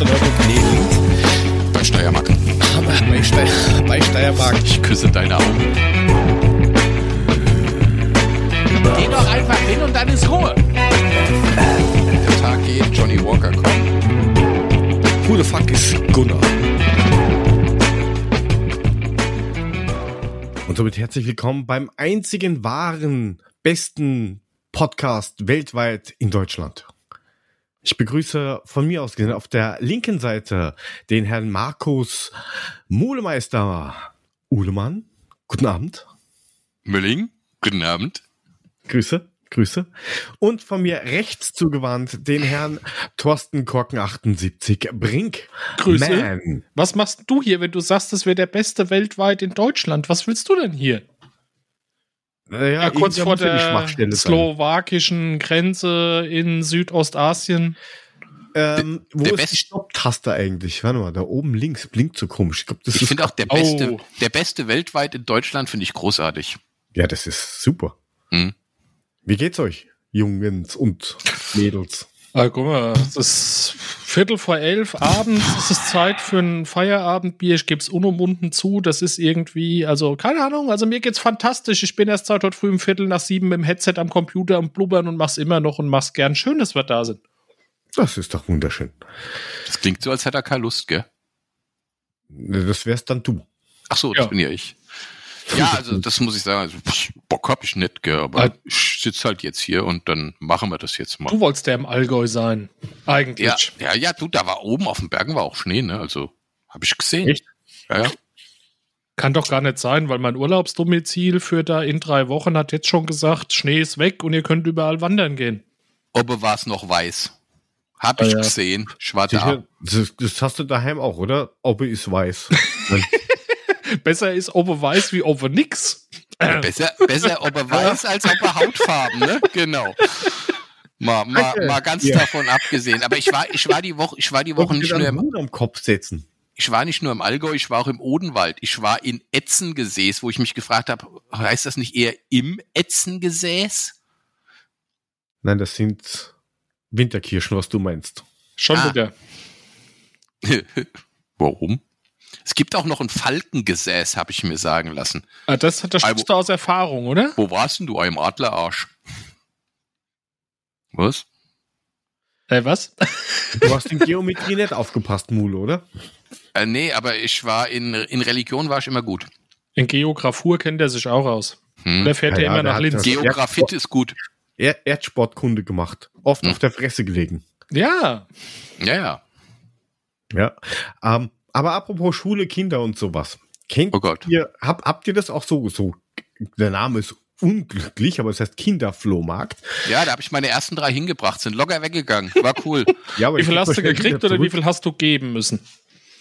Links. Bei Steiermark. Bei, Steier, bei Steiermark. Ich küsse deine Augen. Geh doch einfach hin und dann ist Ruhe. Der Tag geht, Johnny Walker kommt. Who the fuck is Gunnar? Und somit herzlich willkommen beim einzigen wahren, besten Podcast weltweit in Deutschland. Ich begrüße von mir aus gesehen auf der linken Seite den Herrn Markus Mulemeister Uhlemann. Guten Abend. Mülling, guten Abend. Grüße, Grüße. Und von mir rechts zugewandt den Herrn Thorsten Korken 78 Brink. Grüße. Man. Was machst du hier, wenn du sagst, das wäre der beste weltweit in Deutschland? Was willst du denn hier? Naja, Ja, kurz vor der Schwachstelle sein. slowakischen Grenze in Südostasien. Ähm, wo Der ist Best- die Stopptaste eigentlich? Warte mal, da oben links blinkt so komisch. Ich das Ich ist. finde auch der Oh. beste, der beste weltweit in Deutschland finde ich großartig. Ja, das ist super. Hm. Wie geht's euch, Jungs und Mädels? Ah, guck mal, es ist Viertel vor elf abends, es ist Zeit für ein Feierabendbier, ich gebe es unumwunden zu, das ist irgendwie, also keine Ahnung, also mir geht's fantastisch, ich bin erst seit heute früh um Viertel nach sieben mit dem Headset am Computer am Blubbern und mach's immer noch und mach's gern. Schön, dass wir da sind. Das ist doch wunderschön. Das klingt so, als hätte er keine Lust, gell? Das wärst dann du. Ach so, das Ja. bin ja ich. Ja, also das muss ich sagen, also, Bock hab ich nicht, gell, aber Ah. ich sitze halt jetzt hier und dann machen wir das jetzt mal. Du wolltest ja im Allgäu sein, eigentlich. Ja, ja, ja, du, da war oben auf den Bergen war auch Schnee, ne? Also habe ich gesehen. Echt? Ja, ja. Kann doch gar nicht sein, weil mein Urlaubsdomizil für da in drei Wochen hat jetzt schon gesagt, Schnee ist weg und ihr könnt überall wandern gehen. Ob war es noch weiß? Hab ich Ah, ja. gesehen. Schwarze Sicher, das, das hast du daheim auch, oder? Obe ist weiß. Besser ist Obe weiß wie Obe nix. Besser, besser ob er weiß, als ob er Hautfarben, ne? Genau. Mal, mal, mal ganz Ja. davon abgesehen. Aber ich war, ich war die Woche, ich war die Woche Wochen nicht nur im, am Kopf setzen. ich war nicht nur im Allgäu, ich war auch im Odenwald. Ich war in Etzengesäß, wo ich mich gefragt habe, heißt das nicht eher im Etzengesäß? Nein, das sind Winterkirschen, was du meinst. Schon Ah. wieder. Warum? Es gibt auch noch ein Falkengesäß, habe ich mir sagen lassen. Ah, das, das sprichst du aus Erfahrung, oder? Wo warst denn du, einem Adlerarsch? Was? Äh, was? Du hast in Geometrie nicht aufgepasst, Mule, oder? Äh, nee, aber ich war in, in Religion war ich immer gut. In Geographur kennt er sich auch aus. Hm. Der fährt Ja, ja, immer nach Linz. Geografit ist gut. Er Erdsportkunde gemacht. Oft Hm. auf der Fresse gelegen. Ja, Ja, ja. Ja. Ähm, aber apropos Schule, Kinder und sowas. Kennt Oh Gott. ihr, hab, habt ihr das auch so, so, der Name ist unglücklich, aber es heißt Kinderflohmarkt. Ja, da habe ich meine ersten drei hingebracht, sind locker weggegangen. War cool. Ja, aber wie ich viel hast du gekriegt oder wie viel hast du geben müssen?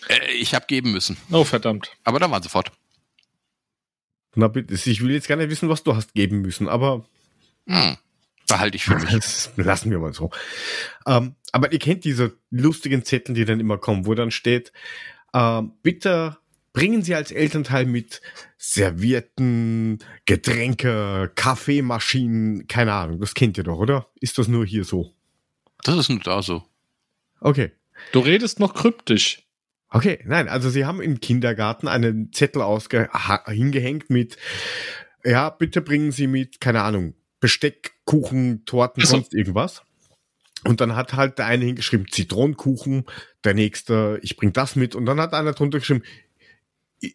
äh, ich habe geben müssen. Oh, verdammt. Aber dann waren sie fort. Na bitte, ich will jetzt gar nicht wissen, was du hast geben müssen, aber Hm. Behalte ich für mich. das lassen wir mal so. Ähm, aber ihr kennt diese lustigen Zettel, die dann immer kommen, wo dann steht, ähm, bitte bringen Sie als Elternteil mit Servietten, Getränke, Kaffeemaschinen, keine Ahnung, das kennt ihr doch, oder? Ist das nur hier so? Das ist nur da so. Okay. Du redest noch kryptisch. Okay, nein, also sie haben im Kindergarten einen Zettel hingehängt mit, ja, bitte bringen Sie mit, keine Ahnung, Besteck, Kuchen, Torten, Also- sonst irgendwas. Und dann hat halt der eine hingeschrieben Zitronenkuchen, der nächste, ich bring das mit. Und dann hat einer drunter geschrieben,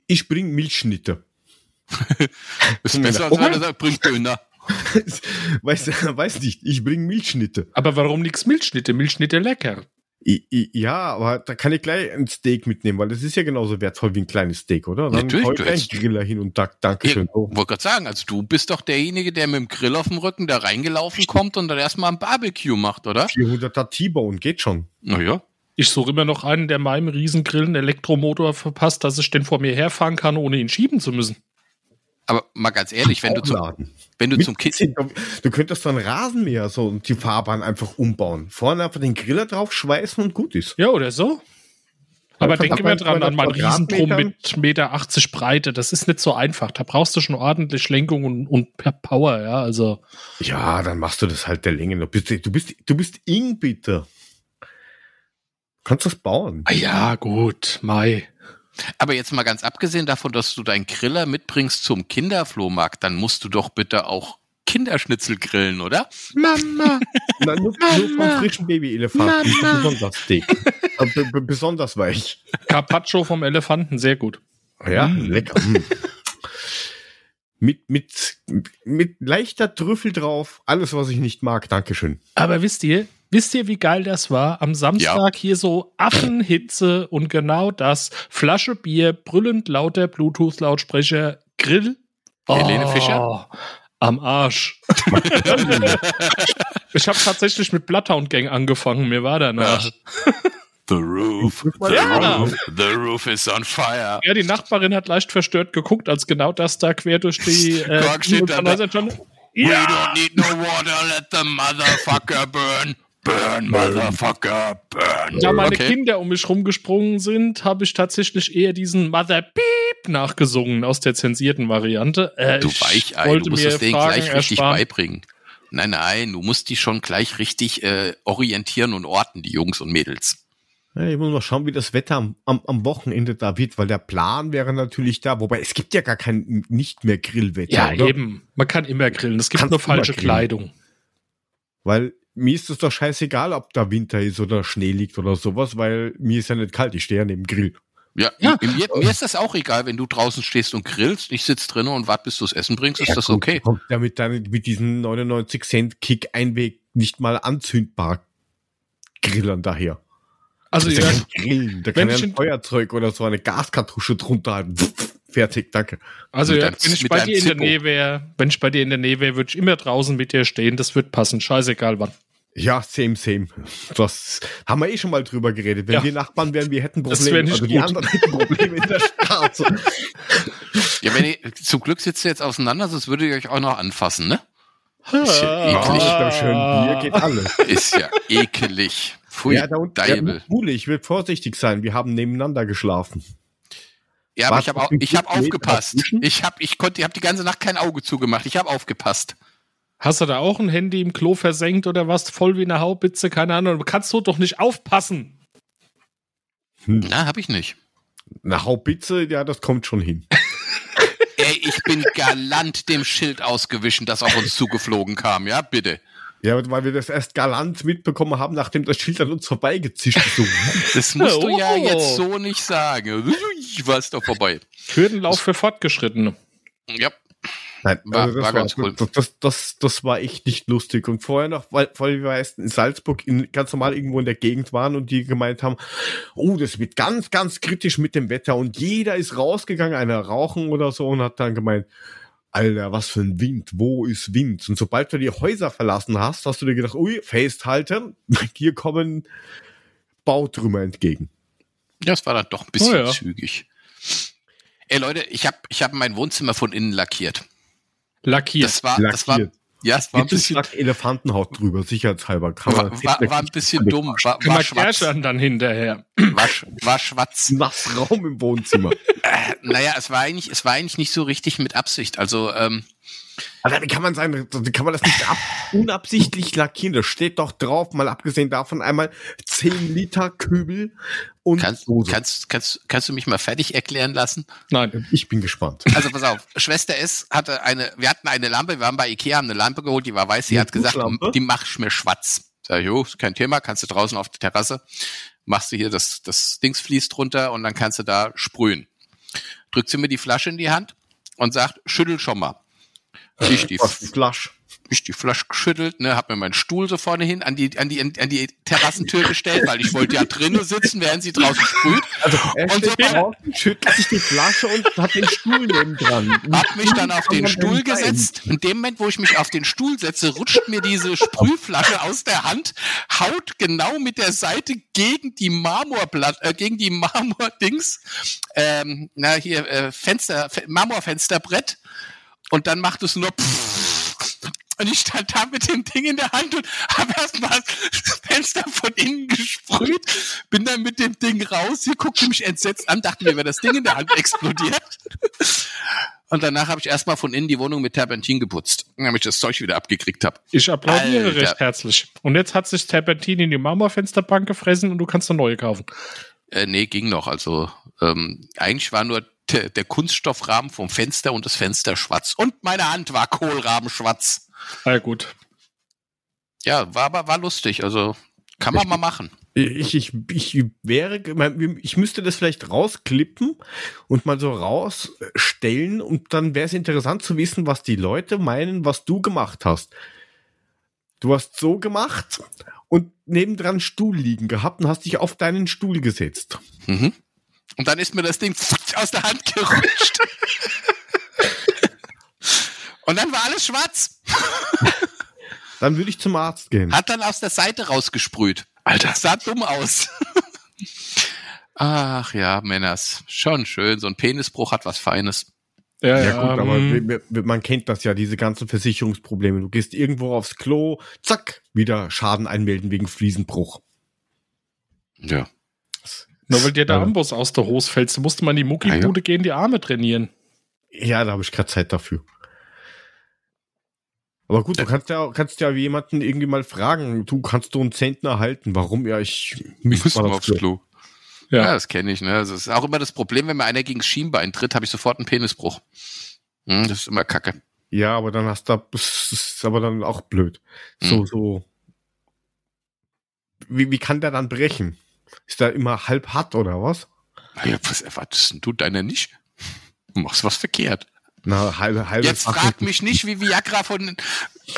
ich- bring Milchschnitte. Ist besser, als wenn er sagt, bringt Döner. weiß, weiß nicht, ich bring Milchschnitte. Aber warum nix Milchschnitte? Milchschnitte lecker. Ja, aber da kann ich gleich ein Steak mitnehmen, weil das ist ja genauso wertvoll wie ein kleines Steak, oder? Dann Natürlich, ich du einen Griller hin und da, Ich Dankeschön. Oh. wollte gerade sagen, also du bist doch derjenige, der mit dem Grill auf dem Rücken da reingelaufen kommt und dann erstmal ein Barbecue macht, oder? 400er T-Bone geht schon. Naja. Ich suche immer noch einen, der meinem Riesengrill einen Elektromotor verpasst, dass ich den vor mir herfahren kann, ohne ihn schieben zu müssen. Aber mal ganz ehrlich, wenn du zum, wenn du Mit zum Zinn- Du könntest so einen Rasenmäher so und die Fahrbahn einfach umbauen. Vorne einfach den Griller drauf schweißen und gut ist. Ja, oder so? Aber Einfach denk immer bei dran an meinen 200 Riesentrum mit Meter 80 Breite. Das ist nicht so einfach. Da brauchst du schon ordentlich Lenkung und, und Power, ja. Also, Ja, dann machst du das halt der Länge. Du bist, du bist, du bist Ing, bitte. Kannst du das bauen? Ah ja, gut, Mai. Aber jetzt mal ganz abgesehen davon, dass du deinen Griller mitbringst zum Kinderflohmarkt, dann musst du doch bitte auch Kinderschnitzel grillen, oder? Mama. Na, nur, nur vom frischen Babyelefanten. Besonders dick. Äh, besonders weich. Carpaccio vom Elefanten, sehr gut. Ja, mm. lecker. Mm. mit, mit, mit leichter Trüffel drauf. Alles, was ich nicht mag. Dankeschön. Aber wisst ihr, wisst ihr, wie geil das war? Am Samstag ja. hier so Affenhitze und genau das. Flasche Bier, brüllend lauter Bluetooth-Lautsprecher, Grill. Helene oh, Fischer? Am Arsch. ich habe tatsächlich mit Bloodhound Gang angefangen. Mir war danach. Ja. The roof, the ja. roof, the roof is on fire. Ja, die Nachbarin hat leicht verstört geguckt, als genau das da quer durch die äh, steht da, da. Schon, ja. We don't need no water, let the motherfucker burn. Burn, motherfucker, burn. Da meine okay. Kinder um mich rumgesprungen sind, habe ich tatsächlich eher diesen Mother Beep nachgesungen aus der zensierten Variante. Äh, du Weichei, du musst das Ding gleich richtig ersparen. beibringen. Nein, nein, du musst die schon gleich richtig äh, orientieren und orten, die Jungs und Mädels. Ja, ich muss mal schauen, wie das Wetter am, am, am, Wochenende da wird, weil der Plan wäre natürlich da, wobei es gibt ja gar kein nicht mehr Grillwetter. Ja, oder? eben. Man kann immer grillen. Es gibt Kannst nur falsche Kleidung. Weil mir ist es doch scheißegal, ob da Winter ist oder Schnee liegt oder sowas, weil mir ist ja nicht kalt, ich stehe ja neben Grill. Ja, ja. Mir, mir, ist das auch egal, wenn du draußen stehst und grillst, ich sitze drinnen und warte, bis du das Essen bringst, ist ja, das okay. Kommt ja mit, dein, mit diesen 99 Cent Kick Einweg nicht mal anzündbar Grillern daher. Also ja, Grillen. Da kann ja ein Feuerzeug oder so eine Gaskartusche drunter halten. Fertig, danke. Also ja, wenn ich bei dir in der Nähe wäre, wenn ich bei dir in der Nähe wäre, würde ich immer draußen mit dir stehen. Das wird passen. Scheißegal wann. Ja, same, same. Das haben wir eh schon mal drüber geredet. Wenn ja. wir Nachbarn wären, wir hätten Probleme. also gut. die anderen hätten Probleme in der Straße. ja, wenn ihr, zum Glück sitzt ihr jetzt auseinander, sonst würdet ihr euch auch noch anfassen, ne? Ist ja eklig. Ah. Schön Bier geht alles. Ist ja ekelig. Pfui, ja, da unten, ja, Mule, ich will vorsichtig sein. Wir haben nebeneinander geschlafen. Ja, aber ich habe ich hab aufgepasst. Ich habe ich konnte, ich habe die ganze Nacht kein Auge zugemacht. Ich habe aufgepasst. Hast du da auch ein Handy im Klo versenkt oder was? Voll wie eine Haubitze, keine Ahnung. Du kannst so doch nicht aufpassen. Hm. Na, habe ich nicht. Eine Haubitze, ja, das kommt schon hin. Ey, ich bin galant dem Schild ausgewichen, das auf uns zugeflogen kam, ja, bitte. Ja, weil wir das erst galant mitbekommen haben, nachdem das Schild an uns vorbeigezischt ist. So. das musst du ja jetzt so nicht sagen. Ich war es doch vorbei. Hürdenlauf für Fortgeschrittene. Ja. Nein, war, also das, war, ganz cool. Das, das, das, das, war echt nicht lustig. Und vorher noch, weil, weil wir erst in Salzburg in, ganz normal irgendwo in der Gegend waren und die gemeint haben, oh, das wird ganz, ganz kritisch mit dem Wetter. Und jeder ist rausgegangen, einer rauchen oder so und hat dann gemeint, Alter, was für ein Wind, wo ist Wind? Und sobald du die Häuser verlassen hast, hast du dir gedacht, ui, festhalten, hier kommen Bautrümmer entgegen. Ja, das war dann doch ein bisschen oh, ja. zügig. Ey Leute, ich habe ich hab mein Wohnzimmer von innen lackiert. Lackiert. Das war, lackiert. das war ja, es war ein bisschen Elefantenhaut drüber, sicherheitshalber. Kann war, war, war ein bisschen dumm. War, war schwarz. dann hinterher. War, war schwarz. Nassraum im Wohnzimmer. äh, naja, es war eigentlich, es war eigentlich nicht so richtig mit Absicht. Also ähm, also, wie kann man wie kann man das nicht ab, unabsichtlich lackieren? Das steht doch drauf, mal abgesehen davon einmal 10 Liter Kübel und kannst, Soße. Kannst, kannst, kannst du mich mal fertig erklären lassen? Nein, ich bin gespannt. Also pass auf, Schwester S hatte eine, wir hatten eine Lampe, wir waren bei Ikea, haben eine Lampe geholt, die war weiß, sie hat gesagt, die machst mir schwarz. Sag ich, jo, kein Thema, kannst du draußen auf der Terrasse, machst du hier das, das Dingsflies drunter und dann kannst du da sprühen. Drückt sie mir die Flasche in die Hand und sagt, schüttel schon mal. Ich die, Flasch. Ich die Flasche geschüttelt, ne, hab mir meinen Stuhl so vorne hin an die, an die, an die Terrassentür gestellt, weil ich wollte ja drinnen sitzen, während sie draußen sprüht. Also, er und so draußen, schüttelt sich die Flasche und hat den Stuhl neben dran. Hab mich dann auf den Stuhl gesetzt. In dem Moment, wo ich mich auf den Stuhl setze, rutscht mir diese Sprühflasche aus der Hand, haut genau mit der Seite gegen die Marmorblatt, äh, gegen die Marmordings, ähm, na, hier, äh, Fenster, Marmorfensterbrett und dann macht es nur und ich stand da mit dem Ding in der Hand und habe erstmal das Fenster von innen gesprüht, bin dann mit dem Ding raus, hier guckte mich entsetzt an, dachte mir, wäre das Ding in der Hand explodiert. Und danach habe ich erstmal von innen die Wohnung mit Terpentin geputzt, damit ich das Zeug wieder abgekriegt habe. Ich applaudiere Alter. recht herzlich. Und jetzt hat sich Terpentin in die Marmorfensterbank gefressen und du kannst eine neue kaufen. Äh, nee, ging noch. Also ähm, eigentlich war nur der, der Kunststoffrahmen vom Fenster und das Fenster schwarz. Und meine Hand war Kohlrabenschwarz. Na ja, gut. Ja, war aber war lustig. Also kann man mal machen. Ich, ich, ich wäre, ich müsste das vielleicht rausklippen und mal so rausstellen und dann wäre es interessant zu wissen, was die Leute meinen, was du gemacht hast. Du hast so gemacht und nebendran Stuhl liegen gehabt und hast dich auf deinen Stuhl gesetzt. Mhm. Und dann ist mir das Ding aus der Hand gerutscht. und dann war alles schwarz. Dann würde ich zum Arzt gehen. Hat dann aus der Seite rausgesprüht. Alter, sah dumm aus. Ach ja, Männers. Schon schön. So ein Penisbruch hat was Feines. Ja, Ja, gut, aber ähm, wir- man kennt das ja, diese ganzen Versicherungsprobleme. Du gehst irgendwo aufs Klo, zack, wieder Schaden einmelden wegen Fliesenbruch. Ja. Nur weil dir der Ja. Amboss aus der Hose fällt, so musste man in die Muckibude gehen, die Arme trainieren. Ja, da habe ich keine Zeit dafür. Aber gut, du kannst ja, kannst ja jemanden irgendwie mal fragen, du kannst du einen Zentner erhalten, warum? Ja, ich wir mal aufs Klo. Ja. Ja, das kenne ich. Ne? Das ist auch immer das Problem, wenn mir einer gegen das Schienbein tritt, habe ich sofort einen Penisbruch. Hm, das ist immer kacke. Ja, aber dann hast du, das ist aber dann auch blöd. So, Mhm. so. Wie, wie kann der dann brechen? Ist der immer halb hart oder was? Ja, was erwartest denn du deiner nicht? Du machst was verkehrt. Na, halbe, halbe Jetzt frag mich nicht, wie Viagra von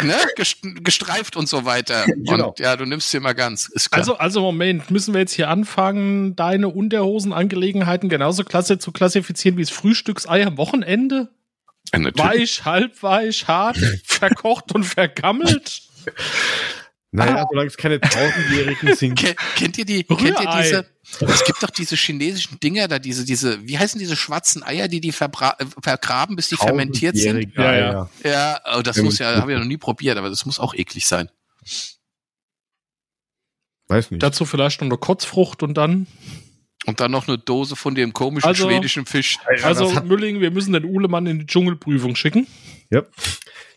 ne, gest- gestreift und so weiter. Genau. Und ja, du nimmst sie immer ganz. Ist klar. Also, also Moment, müssen wir jetzt hier anfangen, deine Unterhosenangelegenheiten genauso klasse zu klassifizieren wie das Frühstücksei am Wochenende? Ja. Weich, halbweich, hart, verkocht und vergammelt? Naja, solange es keine tausendjährigen sind. Ken, kennt ihr die, kennt ihr diese, es gibt doch diese chinesischen Dinger da, diese, diese, wie heißen diese schwarzen Eier, die die äh, vergraben, bis die fermentiert sind? Ja, ja. Ja, oh, das muss ja, habe ich ja noch nie probiert, aber das muss auch eklig sein. Weiß nicht. Dazu vielleicht noch eine Kotzfrucht und dann. Und dann noch eine Dose von dem komischen Also- schwedischen Fisch. Ja, also, Mülling, wir müssen den Uhlemann in die Dschungelprüfung schicken. ja.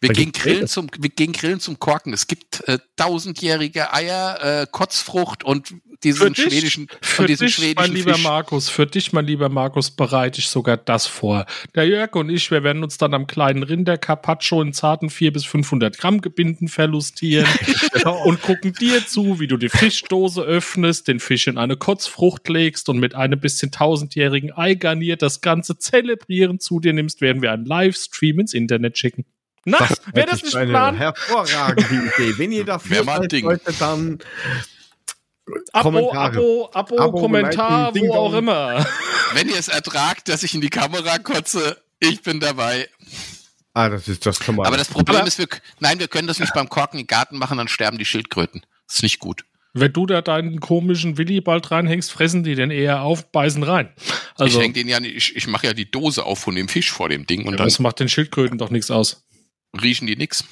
Wir gehen, Grillen zum, wir gehen Grillen zum Korken. Es gibt äh, tausendjährige Eier, äh, Kotzfrucht und diesen schwedischen, für und diesen dich, mein schwedischen lieber Fisch. Markus, für dich, mein lieber Markus, bereite ich sogar das vor. Der Jörg und ich, wir werden uns dann am kleinen Rinder Carpaccio in zarten 400 bis 500 Gramm Gebinden verlustieren und gucken dir zu, wie du die Fischdose öffnest, den Fisch in eine Kotzfrucht legst und mit einem bisschen tausendjährigen Ei garniert das Ganze zelebrieren zu dir nimmst, werden wir einen Livestream ins Internet schicken. Na, wäre das ist nicht eine Plan? hervorragende Idee. Wenn ihr dafür seid, Ding. Leute, dann Abo, Kommentare. Abo, Abo, Abo, Kommentar, wo auch immer. Wenn ihr es ertragt, dass ich in die Kamera kotze, ich bin dabei. Ah, das ist das kann man. Aber das Problem Aber- ist, wir, nein, wir können das nicht beim Korken im Garten machen, dann sterben die Schildkröten. Das ist nicht gut. Wenn du da deinen komischen Willibald reinhängst, fressen die den eher auf, beißen rein. Also, ich häng den ja nicht, ich, ich mache ja die Dose auf von dem Fisch vor dem Ding und ja, dann das macht den Schildkröten doch nichts aus. Riechen die nix.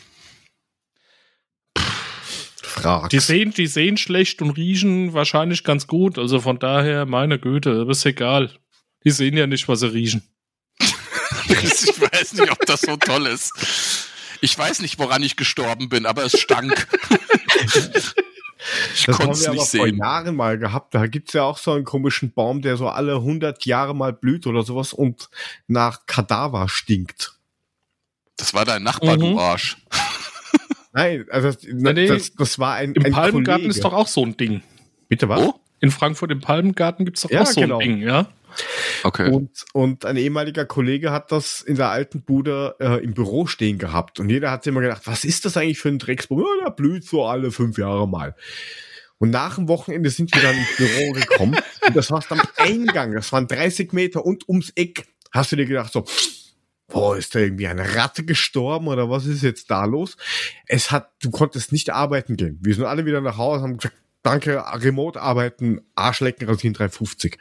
fragt. Die sehen, die sehen schlecht und riechen wahrscheinlich ganz gut. Also von daher, meine Güte, das ist egal. Die sehen ja nicht, was sie riechen. ich weiß nicht, ob das so toll ist. Ich weiß nicht, woran ich gestorben bin, aber es stank. ich das konnte haben es wir aber nicht vor sehen. Jahren mal gehabt. Da gibt's ja auch so einen komischen Baum, der so alle 100 Jahre mal blüht oder sowas und nach Kadaver stinkt. Das war dein Nachbar, Mhm. du Arsch. Nein, also das, nee, das, das war ein, Im ein Palmengarten Kollege. ist doch auch so ein Ding. Bitte was? Oh, In Frankfurt im Palmengarten gibt's doch Ja, auch so genau. ein Ding, ja? okay. Und, und ein ehemaliger Kollege hat das in der alten Bude äh, im Büro stehen gehabt. Und jeder hat sich immer gedacht, was ist das eigentlich für ein Drecksbaum? Ja, der blüht so alle fünf Jahre mal. Und nach dem Wochenende sind wir dann ins Büro gekommen. und das war am Eingang. Das waren 30 Meter und ums Eck. Hast du dir gedacht, so, boah, ist da irgendwie eine Ratte gestorben oder was ist jetzt da los? Es hat, du konntest nicht arbeiten gehen. Wir sind alle wieder nach Hause, haben gesagt, danke, remote arbeiten, Arschlecken, rasieren 350.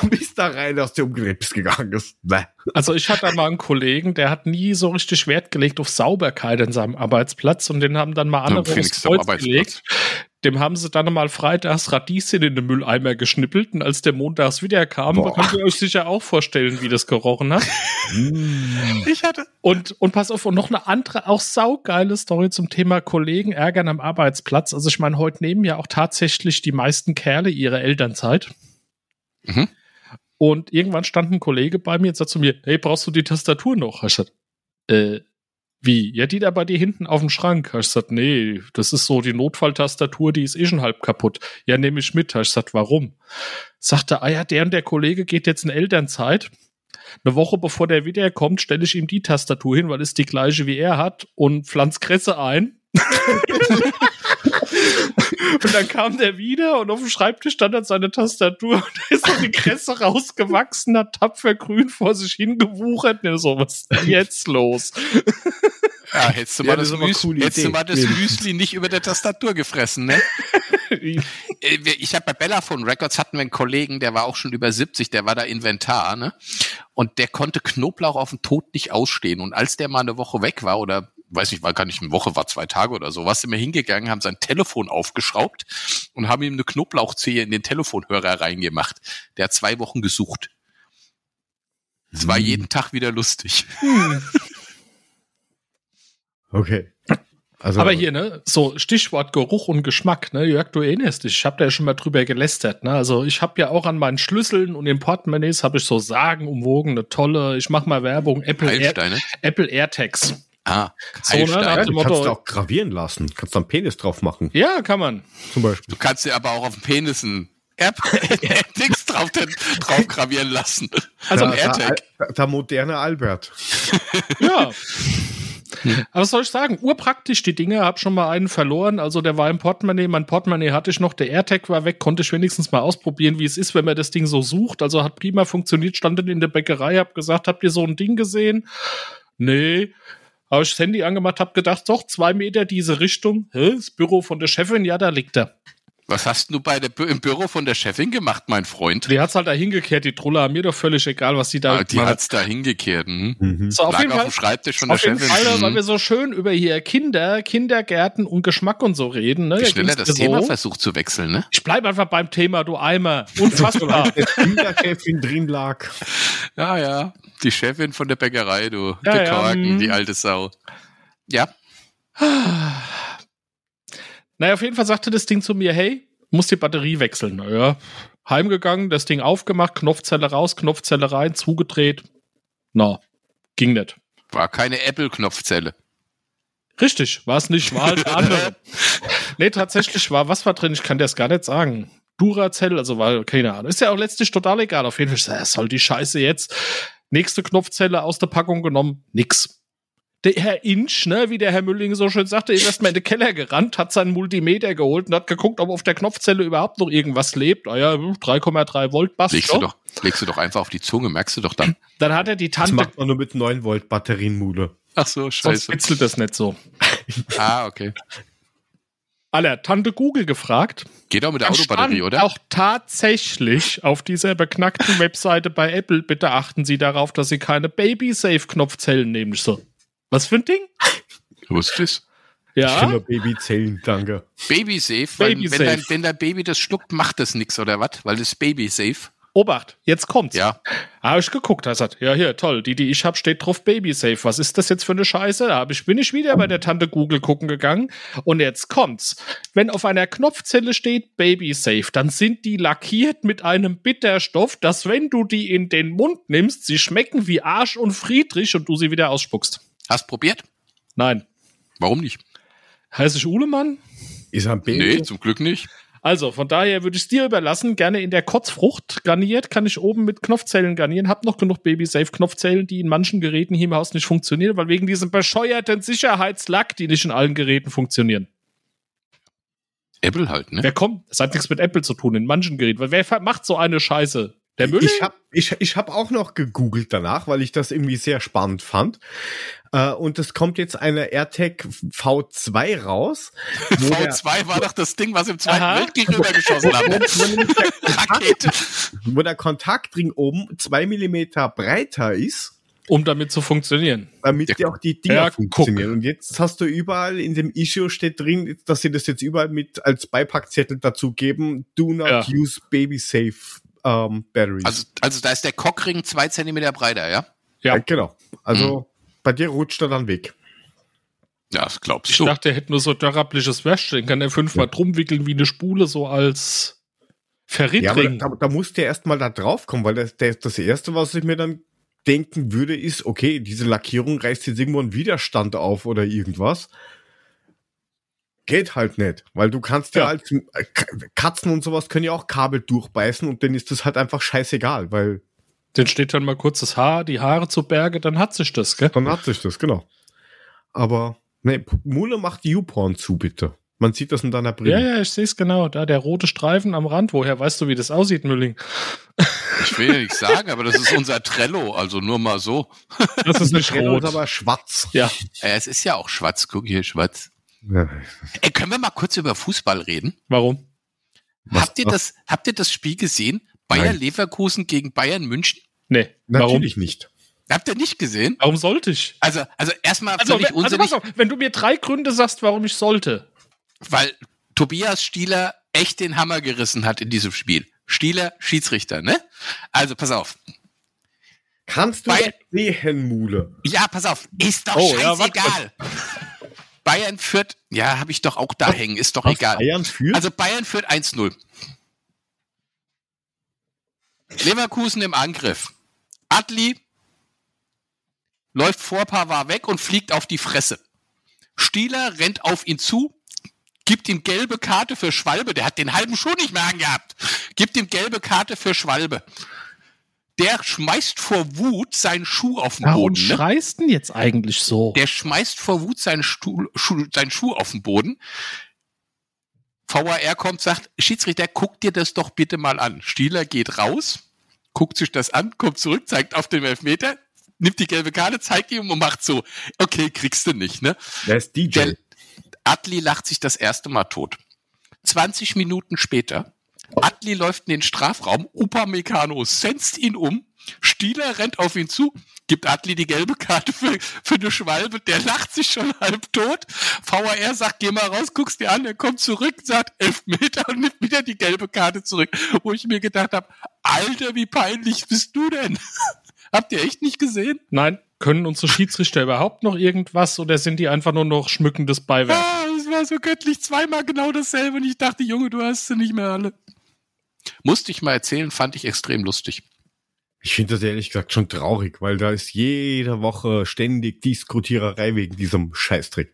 du bist da rein, dass der umgedreht bist gegangen ist. Also ich hatte mal einen Kollegen, der hat nie so richtig Wert gelegt auf Sauberkeit in seinem Arbeitsplatz und den haben dann mal andere aufs Kreuz gelegt. Dem haben sie dann mal freitags Radieschen in den Mülleimer geschnippelt und als der montags wieder kam, Boah. könnt ihr euch sicher auch vorstellen, wie das gerochen hat. Ich hatte. Und, und pass auf, und noch eine andere, auch saugeile Story zum Thema Kollegen ärgern am Arbeitsplatz. Also ich meine, heute nehmen ja auch tatsächlich die meisten Kerle ihre Elternzeit. Mhm. Und irgendwann stand ein Kollege bei mir und sagt zu mir, hey, brauchst du die Tastatur noch? Ich gesagt, äh, wie? Ja, die da bei dir hinten auf dem Schrank. Ich gesagt, nee, das ist so die Notfalltastatur, die ist eh schon halb kaputt. Ja, nehme ich mit. Ich gesagt, warum? Sagte, ah ja, der und der Kollege geht jetzt in Elternzeit. Eine Woche bevor der wiederkommt, stelle ich ihm die Tastatur hin, weil es die gleiche wie er hat und pflanz Kresse ein. und dann kam der wieder und auf dem Schreibtisch stand dann seine Tastatur und da ist so die Kresse rausgewachsen, hat tapfer grün vor sich hingewuchert. Und so, was ist jetzt los? Ja, hättest du Ja, mal das das, Müs hättest du mal das. Müsli nicht über der Tastatur gefressen, ne? Äh, Ich habe bei Bellaphone Records hatten wir einen Kollegen, der war auch schon über 70, der war da Inventar, ne? Und der konnte Knoblauch auf den Tod nicht ausstehen. Und als der mal eine Woche weg war oder weiß nicht, war gar nicht eine Woche, war zwei Tage oder so, was sind wir hingegangen, haben sein Telefon aufgeschraubt und haben ihm eine Knoblauchzehe in den Telefonhörer reingemacht. Der hat zwei Wochen gesucht. Es war Hm. jeden Tag wieder lustig. Okay. Also, Aber hier, ne, so Stichwort Geruch und Geschmack, ne, Jörg, du erinnerst dich, ich habe da ja schon mal drüber gelästert, ne, also ich habe ja auch an meinen Schlüsseln und den Portemonnaies habe ich so sagenumwogene, tolle, ich mach mal Werbung, Apple, Air. Apple AirTags. Ah, So, ne, ja, die kannst Motto- du auch gravieren lassen. Kannst da einen Penis drauf machen, Ja, kann man. zum Beispiel. Du kannst dir aber auch auf dem Penis ein AirTags drauf, drauf gravieren lassen. Also ein der, AirTag. der moderne Albert. Ja. Aber was soll ich sagen? Urpraktisch die Dinge, hab schon mal einen verloren. Also der war im Portemonnaie, mein Portemonnaie hatte ich noch, der AirTag war weg, konnte ich wenigstens mal ausprobieren, wie es ist, wenn man das Ding so sucht. Also hat prima funktioniert, stand in der Bäckerei, hab gesagt, habt ihr so ein Ding gesehen? Nee. Habe ich das Handy angemacht, hab gedacht, doch, zwei Meter diese Richtung. Hä? Das Büro von der Chefin, ja, da liegt er. Was hast du bei der, Bü- im Büro von der Chefin gemacht, mein Freund? Die hat's halt da hingekehrt, die Truller, mir doch völlig egal, was die da Ah, die gemacht hat. hat's da hingekehrt. Mhm. Mhm. So, auf Lag jeden auf Fall. dem Schreibtisch von der Auf jeden Chefin. Fall, weil Mhm. wir so schön über hier Kinder, Kindergärten und Geschmack und so reden. Ne? Wie schnell er das mir Thema so. versucht zu wechseln, ne? Ich bleib einfach beim Thema, du Eimer. Unfassbar. Der Kinderchefin drin lag. Ja, ja. Die Chefin von der Bäckerei, du. Ja, der ja, Korken, mhm. die alte Sau. Ja, naja, auf jeden Fall sagte das Ding zu mir, hey, muss die Batterie wechseln. Naja, heimgegangen, das Ding aufgemacht, Knopfzelle raus, Knopfzelle rein, zugedreht. Na, ging nicht. war keine Apple-Knopfzelle. Richtig, war es nicht, war halt eine andere. nee, tatsächlich war, was war drin? Ich kann dir das gar nicht sagen. Duracell, also war, keine Ahnung. Ist ja auch letztlich total egal. Auf jeden Fall, soll die Scheiße jetzt? Nächste Knopfzelle aus der Packung genommen, nix. Der Herr Inch, ne, wie der Herr Mülling so schön sagte, ist erstmal in den Keller gerannt, hat seinen Multimeter geholt und hat geguckt, ob auf der Knopfzelle überhaupt noch irgendwas lebt. Ah ja, 3,3 Volt passt Legst du, schon. doch, legst du doch einfach auf die Zunge, merkst du doch dann. Dann hat er die Das Tante, macht man nur mit 9 Volt Batterienmule. Ach so, sonst scheiße. witzelt das nicht so. Ah, okay. Aller Tante Google gefragt. Geht auch mit der Autobatterie, oder? Auch tatsächlich auf dieser beknackten Webseite bei Apple, bitte achten Sie darauf, dass Sie keine Baby-Safe-Knopfzellen nehmen. Ich so, was für ein Ding? Wusstest Ich Ja, finde Babyzellen, danke. Baby-safe, Baby wenn, safe. Dein, wenn dein Baby das schluckt, macht das nix oder was? Weil das ist Baby-safe. Obacht, jetzt kommt's. Ja. Habe ich geguckt, er sagt, ja, hier, toll, die, die ich hab, steht drauf Baby-Safe. Was ist das jetzt für eine Scheiße? Da hab ich, bin ich wieder bei der Tante Google gucken gegangen. Und jetzt kommt's. Wenn auf einer Knopfzelle steht Baby-Safe, dann sind die lackiert mit einem Bitterstoff, dass wenn du die in den Mund nimmst, sie schmecken wie Arsch und Friedrich und du sie wieder ausspuckst. Hast probiert? Nein. Warum nicht? Heiße ich Uhlemann? Ist ein Baby? Nee, zum Glück nicht. Also, von daher würde ich es dir überlassen. Gerne in der Kotzfrucht garniert. Kann ich oben mit Knopfzellen garnieren. Hab noch genug Baby-Safe-Knopfzellen, die in manchen Geräten hier im Haus nicht funktionieren, weil wegen diesem bescheuerten Sicherheitslack, die nicht in allen Geräten funktionieren. Apple halt, ne? Wer kommt? Das hat nichts mit Apple zu tun, in manchen Geräten. Weil wer macht so eine Scheiße? Der Müller? Ich habe ich, ich hab auch noch gegoogelt danach, weil ich das irgendwie sehr spannend fand. Äh, und es kommt jetzt eine AirTag V2 raus. wo der- V2 war doch das Ding, was im Zweiten Aha. Weltkrieg rübergeschossen haben. Rakete. wo der Kontaktring oben zwei Millimeter breiter ist Um damit zu funktionieren. Damit Ja, auch die Dinger ja, funktionieren. Und jetzt hast du überall in dem Issue steht drin, dass sie das jetzt überall mit als Beipackzettel dazu geben, do not Ja. use baby safe ähm, batteries. Also, also da ist der Cockring zwei Zentimeter breiter, ja? Ja. ja, genau. Also bei dir rutscht er dann weg. Ja, das glaubst Ich du. dachte, er hätte nur so dörrabliches Wäsche. Den kann er fünfmal drum wickeln wie eine Spule, so als Ja, aber Verrittring. da, da musst du erst mal da drauf kommen, weil das, das, das erste, was ich mir dann denken würde, ist, okay, diese Lackierung reißt jetzt irgendwo einen Widerstand auf oder irgendwas. Geht halt nicht, weil du kannst ja, Ja. als äh, Katzen und sowas können ja auch Kabel durchbeißen und dann ist das halt einfach scheißegal, weil Den steht dann mal kurz das Haar, die Haare zu Berge, dann hat sich das, gell? dann hat sich das, genau. Aber, ne, Mule macht die YouPorn zu, bitte. Man sieht das in deiner Brille. Ja, ja, ich sehe es genau. Da der rote Streifen am Rand. Woher weißt du, wie das aussieht, Mülling? Ich will ja nicht sagen, aber das ist unser Trello, also nur mal so. Das ist nicht rot. aber schwarz. Ja, Ja, es ist ja auch schwarz, guck hier, schwarz. Ja. Ey, können wir mal kurz über Fußball reden? warum? Was- habt ihr das, habt ihr das Spiel gesehen? Bayern Nein. Leverkusen gegen Bayern München? Nee, warum? Natürlich nicht. Habt ihr nicht gesehen? Warum sollte ich? Also, also erstmal Also, völlig wenn, also pass auf, wenn du mir drei Gründe sagst, warum ich sollte. weil Tobias Stieler echt den Hammer gerissen hat in diesem Spiel. Stieler, Schiedsrichter, ne? Also, pass auf. Kannst du das sehen, Mule? Ja, pass auf, ist doch Oh, ja, scheißegal. Bayern führt, ja, habe ich doch auch da hängen, ist doch Was egal. Bayern führt? Also Bayern führt 1-0. Leverkusen im Angriff. Adli läuft vor Pavard weg und fliegt auf die Fresse. Stieler rennt auf ihn zu, gibt ihm gelbe Karte für Schwalbe. Der hat den halben Schuh nicht mehr angehabt. Gibt ihm gelbe Karte für Schwalbe. Der schmeißt vor Wut seinen Schuh auf den Warum Boden. Ne? schreist denn jetzt eigentlich so? Der schmeißt vor Wut seinen, Stuhl, Schuh, seinen Schuh auf den Boden. VAR kommt, sagt, Schiedsrichter, guck dir das doch bitte mal an. Stieler geht raus, guckt sich das an, kommt zurück, zeigt auf den Elfmeter, nimmt die gelbe Karte, zeigt ihm und macht so, okay, kriegst du nicht, ne? Der ist DJ. Der Atli lacht sich das erste Mal tot. 20 Minuten später, Atli läuft in den Strafraum, Upamecano senzt ihn um, Stieler rennt auf ihn zu, gibt Atli die gelbe Karte für, für eine Schwalbe, der lacht sich schon halb tot. VAR sagt, geh mal raus, guckst dir an, er kommt zurück, sagt elf Meter und nimmt wieder die gelbe Karte zurück, wo ich mir gedacht habe, Alter, wie peinlich bist du denn? Habt ihr echt nicht gesehen? Nein, können unsere Schiedsrichter überhaupt noch irgendwas oder sind die einfach nur noch schmückendes Beiwerk? Ah, es war so göttlich zweimal genau dasselbe und ich dachte, Junge, du hast sie nicht mehr alle. Musste ich mal erzählen, fand ich extrem lustig. Ich finde das ehrlich gesagt schon traurig, weil da ist jede Woche ständig Diskutiererei wegen diesem Scheißtrick.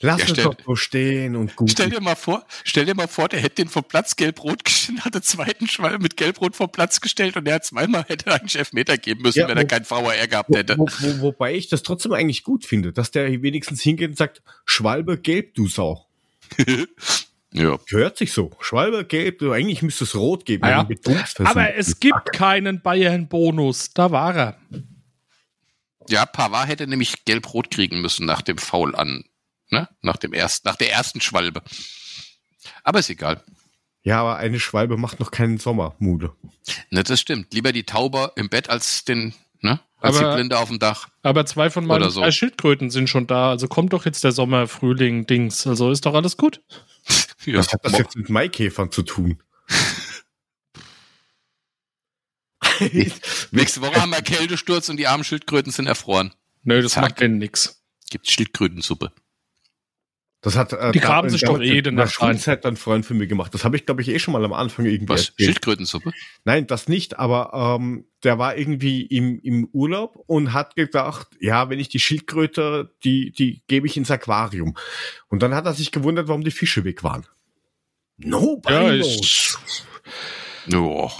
Lass Ja, es stell- doch so stehen und gut. Stell dir mal vor, stell dir mal vor, der hätte den vom Platz gelb-rot gestellt, hat den zweiten Schwall mit gelb-rot vom Platz gestellt und er hat zweimal hätte eigentlich Elfmeter geben müssen, Ja, wenn er wo- kein VAR gehabt hätte. wo, wo, wobei ich das trotzdem eigentlich gut finde, dass der wenigstens hingeht und sagt, Schwalbe gelb, du Sau. Ja. Gehört sich so. Schwalbe gelb, du, eigentlich müsste es rot geben. Ah ja. Aber es gibt keinen Bayern-Bonus. Da war er. Ja, Pavard hätte nämlich gelb-rot kriegen müssen nach dem Foul an, ne? Nach dem ersten, nach der ersten Schwalbe. Aber ist egal. Ja, aber eine Schwalbe macht noch keinen Sommer, Mude. Ne, das stimmt. Lieber die Taube im Bett als den, ne? Als Aber- die Blinde auf dem Dach. Aber zwei von meinen so. drei Schildkröten sind schon da. Also kommt doch jetzt der Sommer, Frühling, Dings. Also ist doch alles gut. Ja, Was hat das jetzt mit Maikäfern zu tun? Nächste Woche haben wir Kältesturz und die armen Schildkröten sind erfroren. Nö, das Zack. macht denen nix. Gibt Schildkrötensuppe. Das hat äh, Die graben da- sich doch eh in der. Schulzeit dann Freund für mich gemacht. Das habe ich, glaube ich, eh schon mal am Anfang irgendwie Was? erzählt. Schildkrötensuppe? Nein, das nicht, aber ähm, der war irgendwie im, im Urlaub und hat gedacht, ja, wenn ich die Schildkröte, die, die gebe ich ins Aquarium. Und dann hat er sich gewundert, warum die Fische weg waren. Nobody Ja, knows. ich, Ja.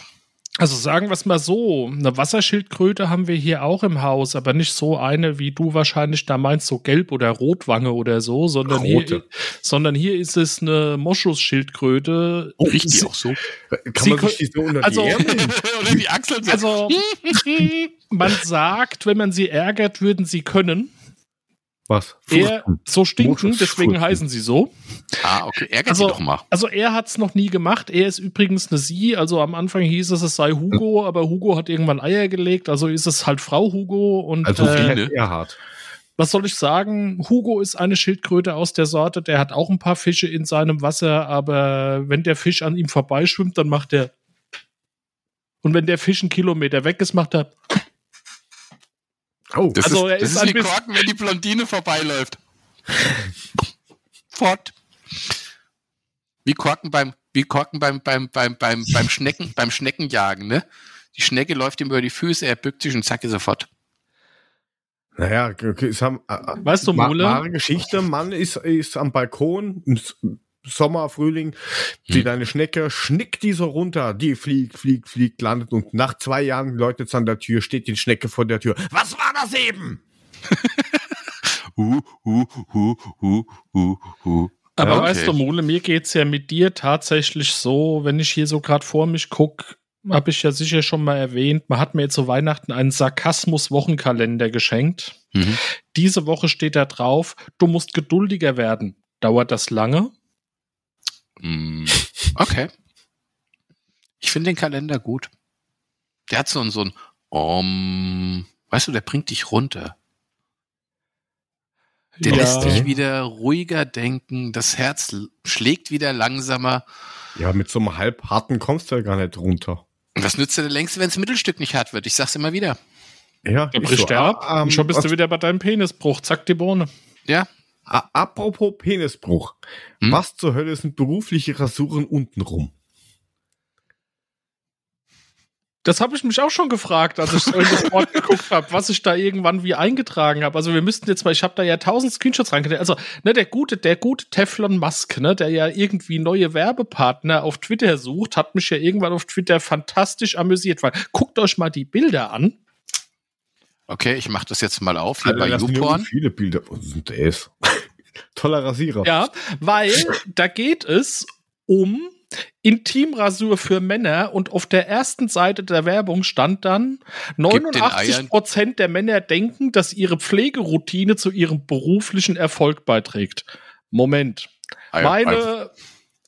Also sagen wir es mal so. Eine Wasserschildkröte haben wir hier auch im Haus, aber nicht so eine, wie du wahrscheinlich da meinst, so gelb oder rotwange oder so, sondern hier, Rote. sondern hier ist es eine Moschusschildkröte. Riecht die auch so? Kann Sie man sich die so unter also- die? Oder die Achseln so. Also, man sagt, wenn man sie ärgert, würden sie können. Was? Er, so stinken, deswegen heißen sie so. Ah, okay. Ärgert Also- sie doch mal. Also er hat's noch nie gemacht. Er ist übrigens eine Sie. Also am Anfang hieß es, es sei Hugo, aber Hugo hat irgendwann Eier gelegt. Also ist es halt Frau Hugo. Und Also äh. Erhard. was soll ich sagen? Hugo ist eine Schildkröte aus der Sorte. Der hat auch ein paar Fische in seinem Wasser, aber wenn der Fisch an ihm vorbeischwimmt, dann macht er. Und wenn der Fisch einen Kilometer weg ist, macht er. Oh, Das Also, ist, er das ist ist ein wie Korken, wenn die Blondine vorbeiläuft. Fort. Wie Korken beim, wie Korken beim, beim, beim, beim, beim Schnecken, beim Schneckenjagen, ne? Die Schnecke läuft ihm über die Füße, er bückt sich und zack ist er fort. naja, okay, es haben, äh, Weißt du, Mole? wahre Geschichte, Mann ist, ist am Balkon, Sommer, Frühling, sieht eine Schnecke, schnickt die so runter, die fliegt, fliegt, fliegt, landet und nach zwei Jahren läutet es an der Tür, steht die Schnecke vor der Tür. Was war das eben? Hu, hu, hu, hu, hu, hu. Aber Okay. weißt du, Mole, mir geht's ja mit dir tatsächlich so, wenn ich hier so gerade vor mich guck, habe ich ja sicher schon mal erwähnt, man hat mir jetzt zu Weihnachten einen Sarkasmus-Wochenkalender geschenkt. Mhm. Diese Woche steht da drauf, du musst geduldiger werden. Dauert das lange? Mm, Okay. Ich finde den Kalender gut. Der hat so ein, so ein, um, weißt du, der bringt dich runter. Der lässt dich wieder ruhiger denken, das Herz schlägt wieder langsamer. Ja, mit so einem halbharten kommst du ja gar nicht runter. Und was nützt dir der längste, wenn das Mittelstück nicht hart wird? Ich sag's immer wieder. Ja, Dann bricht so. er ab Ah, und schon bist du wieder bei deinem Penisbruch. Zack, die Bohne. Ja, Apropos Penisbruch. Hm? Was zur Hölle sind berufliche Rasuren untenrum? Das habe ich mich auch schon gefragt, als ich so in das Wort geguckt habe, was ich da irgendwann wie eingetragen habe. Also wir müssten jetzt mal, ich habe da ja tausend Screenshots reingestellt. Also ne, der gute, der gute Teflon Musk, ne, der ja irgendwie neue Werbepartner auf Twitter sucht, hat mich ja irgendwann auf Twitter fantastisch amüsiert. Weil guckt euch mal die Bilder an. Okay, ich mach das jetzt mal auf hier Alter, bei YouPorn. viele Bilder. Was sind das? Toller Rasierer. Ja, weil da geht es um Intimrasur für Männer und auf der ersten Seite der Werbung stand dann, den 89 Prozent der Männer denken, dass ihre Pflegeroutine zu ihrem beruflichen Erfolg beiträgt. Moment. Ah ja, also- Meine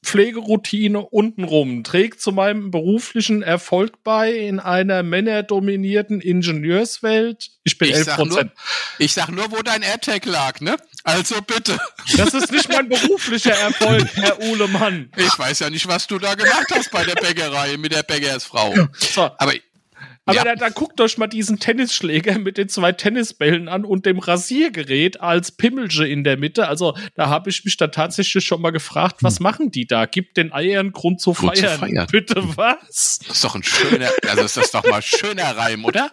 Pflegeroutine untenrum trägt zu meinem beruflichen Erfolg bei in einer männerdominierten Ingenieurswelt. Ich bin Ich 11 sag, nur, Prozent. ich sag nur, wo dein AirTag lag, ne? Also bitte. Das ist nicht mein beruflicher Erfolg, Herr Uhlemann. Ich weiß ja nicht, was du da gemacht hast bei der Bäckerei mit der Bäckersfrau. So, Aber Aber Ja. da, da guckt euch mal diesen Tennisschläger mit den zwei Tennisbällen an und dem Rasiergerät als Pimmelche in der Mitte. Also da habe ich mich da tatsächlich schon mal gefragt, was machen die da? Gibt den Eiern Grund zu Hm. Grund zu feiern. feiern. Bitte was? das ist doch ein schöner, also ist das doch mal schöner Reim, oder?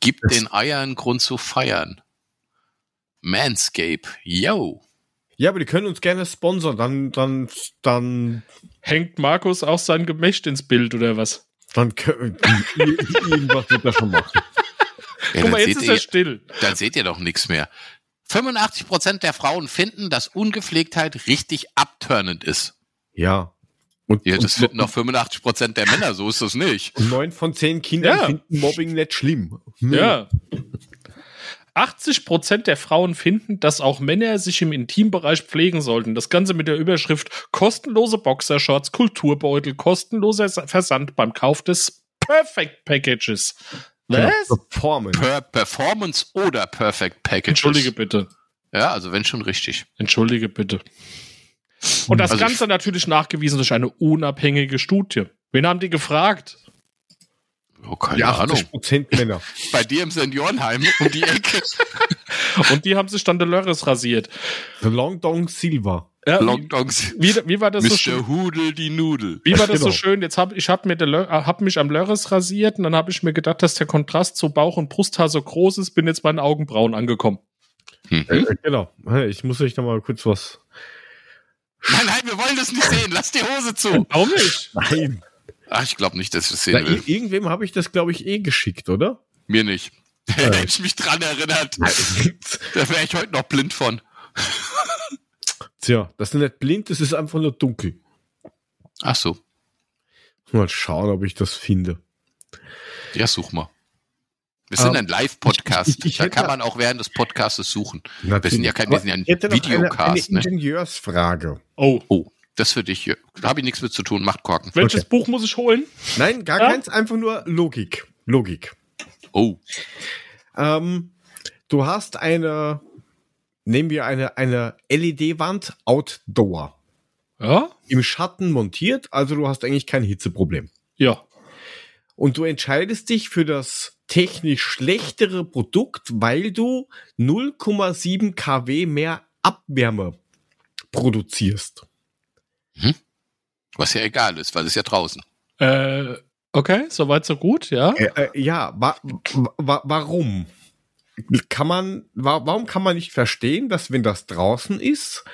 Gib den Eiern Grund zu feiern. Manscape, yo. Ja, aber die können uns gerne sponsern. Dann, dann, dann, Hängt Markus auch sein Gemächt ins Bild oder was? Dann können irgendwas wird er schon machen. Ja, Guck mal, jetzt seht ist ihr, er still. dann seht ihr doch nichts mehr. 85% der Frauen finden, dass Ungepflegtheit richtig abturnend ist. Ja. Und, Ja, das und, finden auch 85% der Männer, so ist das nicht. und neun von zehn Kindern Ja. finden Mobbing nicht schlimm. Ja. 80 Prozent der Frauen finden, dass auch Männer sich im Intimbereich pflegen sollten. Das Ganze mit der Überschrift kostenlose Boxershorts, Kulturbeutel, kostenloser Versand beim Kauf des Perfect Packages. Genau. Was? Performance. Per Performance oder Perfect Packages. Entschuldige bitte. Ja, also wenn schon richtig. Entschuldige bitte. Und das Also Ganze natürlich nachgewiesen durch eine unabhängige Studie. Wen haben die gefragt? Oh, keine Ja, Ahnung. 80 Prozent Männer. Bei dir im Seniorenheim um die Ecke. Und die haben sich dann der Lörres rasiert. The Long Dong Silver. Ja, wie, Longdongs. wie, wie war das so schön? Mr. Hudel die Nudel. Wie war das so Genau. schön? Jetzt hab ich hab mir der Lö- äh, hab mich am Lörres rasiert und dann habe ich mir gedacht, dass der Kontrast zu Bauch und Brusthaar so groß ist, bin jetzt bei den Augenbrauen angekommen. Mhm. Äh, genau. Hey, Ich muss euch noch mal kurz was. Nein, nein, wir wollen das nicht sehen. Lass die Hose zu. Warum nicht? Nein. Ach, ich glaube nicht, dass ich das Na, sehen will. ir- irgendwem habe ich das, glaube ich, eh geschickt, oder? Mir nicht. Hätte ich mich dran erinnert. Da wäre ich heute noch blind von. Tja, das ist nicht blind, das ist einfach nur dunkel. Ach so. Mal schauen, ob ich das finde. Ja, such mal. Wir sind Ähm, ein Live-Podcast. Da kann man auch während des Podcasts suchen. Wir sind ja kein, wir sind ja ein noch eine, eine Videocast. Ne? Ingenieursfrage. Oh. Oh, das für dich. hier. Da habe ich nichts mit zu tun. Macht Korken. Welches Okay. Buch muss ich holen? Nein, gar Ja? keins, einfach nur Logik. Logik. Oh, Ähm, du hast eine, nehmen wir eine, eine LED-Wand Outdoor. Ja? Im Schatten montiert, also du hast eigentlich kein Hitzeproblem. Ja. Und du entscheidest dich für das technisch schlechtere Produkt, weil du 0,7 kW mehr Abwärme produzierst. Was ja egal ist, weil es ja draußen. Äh, okay, soweit so gut, ja. Äh, äh, ja, wa wa warum? Kann man, wa warum kann man nicht verstehen, dass wenn das draußen ist,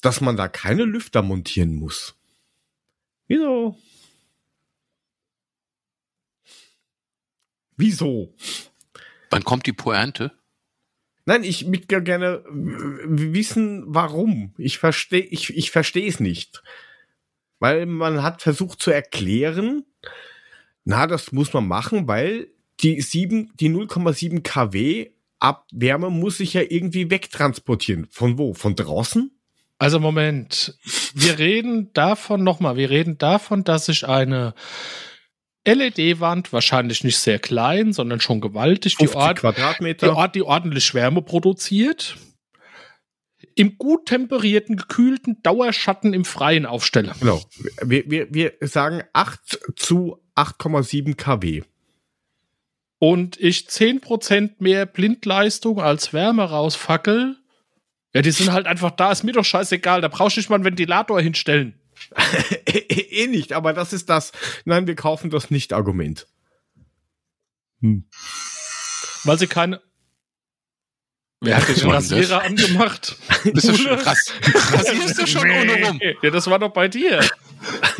dass man da keine Lüfter montieren muss? Wieso? Wieso? Wann kommt die Pointe? Nein, ich mit gerne wissen, warum. Ich verstehe, ich, ich verstehe es nicht. Weil man hat versucht zu erklären, na, das muss man machen, weil die sieben, die 0,7 kW Abwärme muss sich ja irgendwie wegtransportieren. Von wo? Von draußen? Also Moment, wir reden davon nochmal, wir reden davon, dass ich eine LED-Wand, wahrscheinlich nicht sehr klein, sondern schon gewaltig, die, 50 Ort, die, Quadratmeter. Ort, die ordentlich Wärme produziert, im gut temperierten, gekühlten Dauerschatten im Freien aufstelle. Genau. Wir, wir, wir sagen 8 zu 8,7 kW. Und ich 10% mehr Blindleistung als Wärme rausfackel, ja, die sind halt einfach da, ist mir doch scheißegal, da brauchst du nicht mal einen Ventilator hinstellen. eh nicht, aber das ist das. Nein, wir kaufen das nicht Argument. Hm. Weil sie keine. Wer hat den Rasierer angemacht? Bist du schon krass? Rasierst du schon ohne rum? Ja, das war doch bei dir.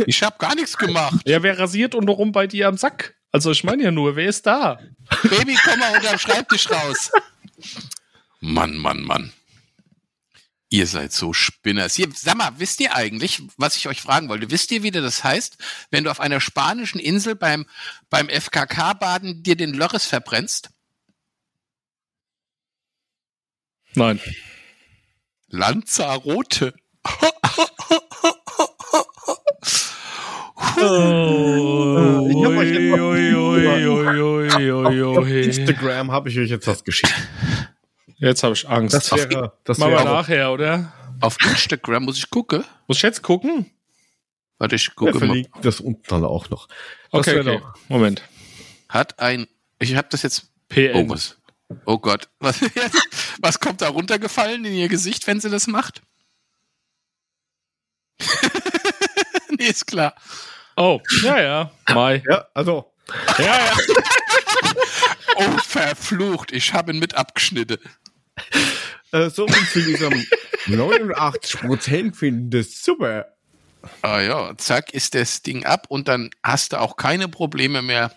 Ich habe gar nichts gemacht. Ja, wer rasiert unten rum bei dir am Sack? Also ich meine ja nur, wer ist da? Baby, komm mal unterm Schreibtisch raus. Mann, Mann, Mann. Ihr seid so Spinners. Hier, sag mal, wisst ihr eigentlich, was ich euch fragen wollte? Wisst ihr, wie das heißt, wenn du auf einer spanischen Insel beim, beim FKK-Baden dir den Lörres verbrennst? Nein. Lanzarote. Oh, Ich hab euch noch-. Instagram habe ich euch jetzt was geschickt. Jetzt habe ich Angst. Das wäre, das Machen wir wäre nachher, oder? Auf Instagram muss ich gucken. Muss ich jetzt gucken? Warte, ich gucke mal. das unten dann auch noch. Das Okay, okay. Moment. Hat ein, ich habe das jetzt, oh PN. was, oh Gott, was, was kommt da runtergefallen in ihr Gesicht, wenn sie das macht? nee, ist klar. Oh, ja, ja. Mai. Ja, also, Ja, ja. Oh, verflucht, ich habe ihn mit abgeschnitten. äh, so viel zu diesem 89% finden das super. Ah ja, zack, ist das Ding ab und dann hast du auch keine Probleme mehr.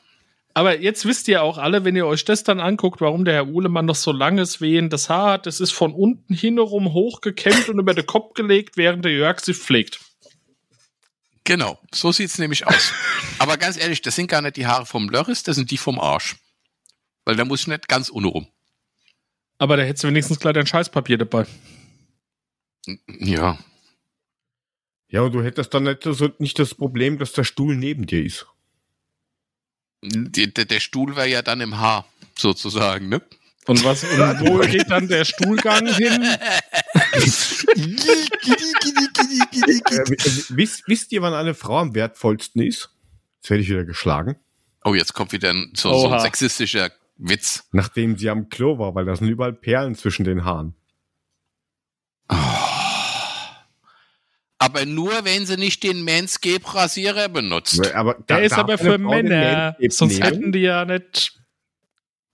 Aber jetzt wisst ihr auch alle, wenn ihr euch das dann anguckt, warum der Herr Uhlemann noch so langes wehendes Haar hat. Das ist von unten hintenrum hochgekämmt und über den Kopf gelegt, während der Jörg sich pflegt. Genau, so sieht's nämlich aus. Aber ganz ehrlich, das sind gar nicht die Haare vom Lörris, das sind die vom Arsch. Weil da muss ich nicht ganz ohne rum. Aber da hättest du wenigstens gleich dein Scheißpapier dabei. Ja, Ja, und du hättest dann nicht, so, nicht das Problem, dass der Stuhl neben dir ist. Die, der, Stuhl wäre ja dann im Haar, sozusagen, ne? Und was, und wo geht dann der Stuhlgang hin? Äh, wisst, wisst ihr, wann eine Frau am wertvollsten ist? Jetzt werde ich wieder geschlagen. Oh, jetzt kommt wieder ein, so, so ein sexistischer Witz. Nachdem sie am Klo war, weil da sind überall Perlen zwischen den Haaren. Aber nur, wenn sie nicht den Manscape-Rasierer benutzt. Aber Der da ist aber für Männer. Sonst nehmen? hätten die ja nicht.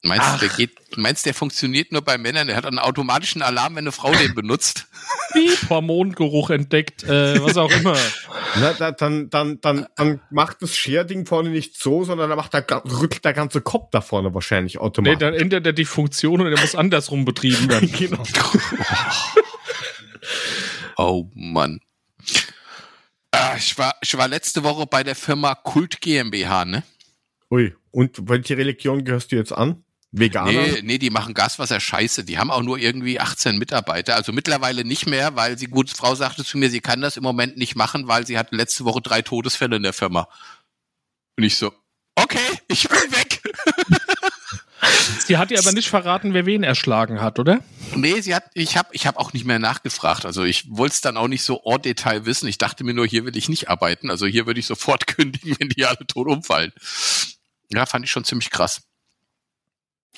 Meinst Ach. du, der geht, meinst der funktioniert nur bei Männern? Der hat einen automatischen Alarm, wenn eine Frau den benutzt. Piep, Hormongeruch entdeckt, äh, was auch immer. Na, da, dann, dann, dann, dann macht das Scherding vorne nicht so, sondern dann macht der, rückt der ganze Kopf da vorne wahrscheinlich Nee, automatisch. dann ändert er die Funktion und er muss andersrum betrieben werden. genau. Oh Mann. Ah, ich, war, ich war letzte Woche bei der Firma Kult GmbH, ne? Ui, und welche Religion gehörst du jetzt an? Veganer? Nee, nee, die machen Gaswasser scheiße. Die haben auch nur irgendwie 18 Mitarbeiter. Also mittlerweile nicht mehr, weil die gute Frau sagte zu mir, sie kann das im Moment nicht machen, weil sie hat letzte Woche drei Todesfälle in der Firma. Und ich so, okay, ich bin weg. Sie hat dir aber nicht verraten, wer wen erschlagen hat, oder? Nee, sie hat, ich habe ich hab auch nicht mehr nachgefragt. Also ich wollte es dann auch nicht so en Detail wissen. Ich dachte mir nur, hier will ich nicht arbeiten. Also hier würde ich sofort kündigen, wenn die alle tot umfallen. Ja, fand ich schon ziemlich krass.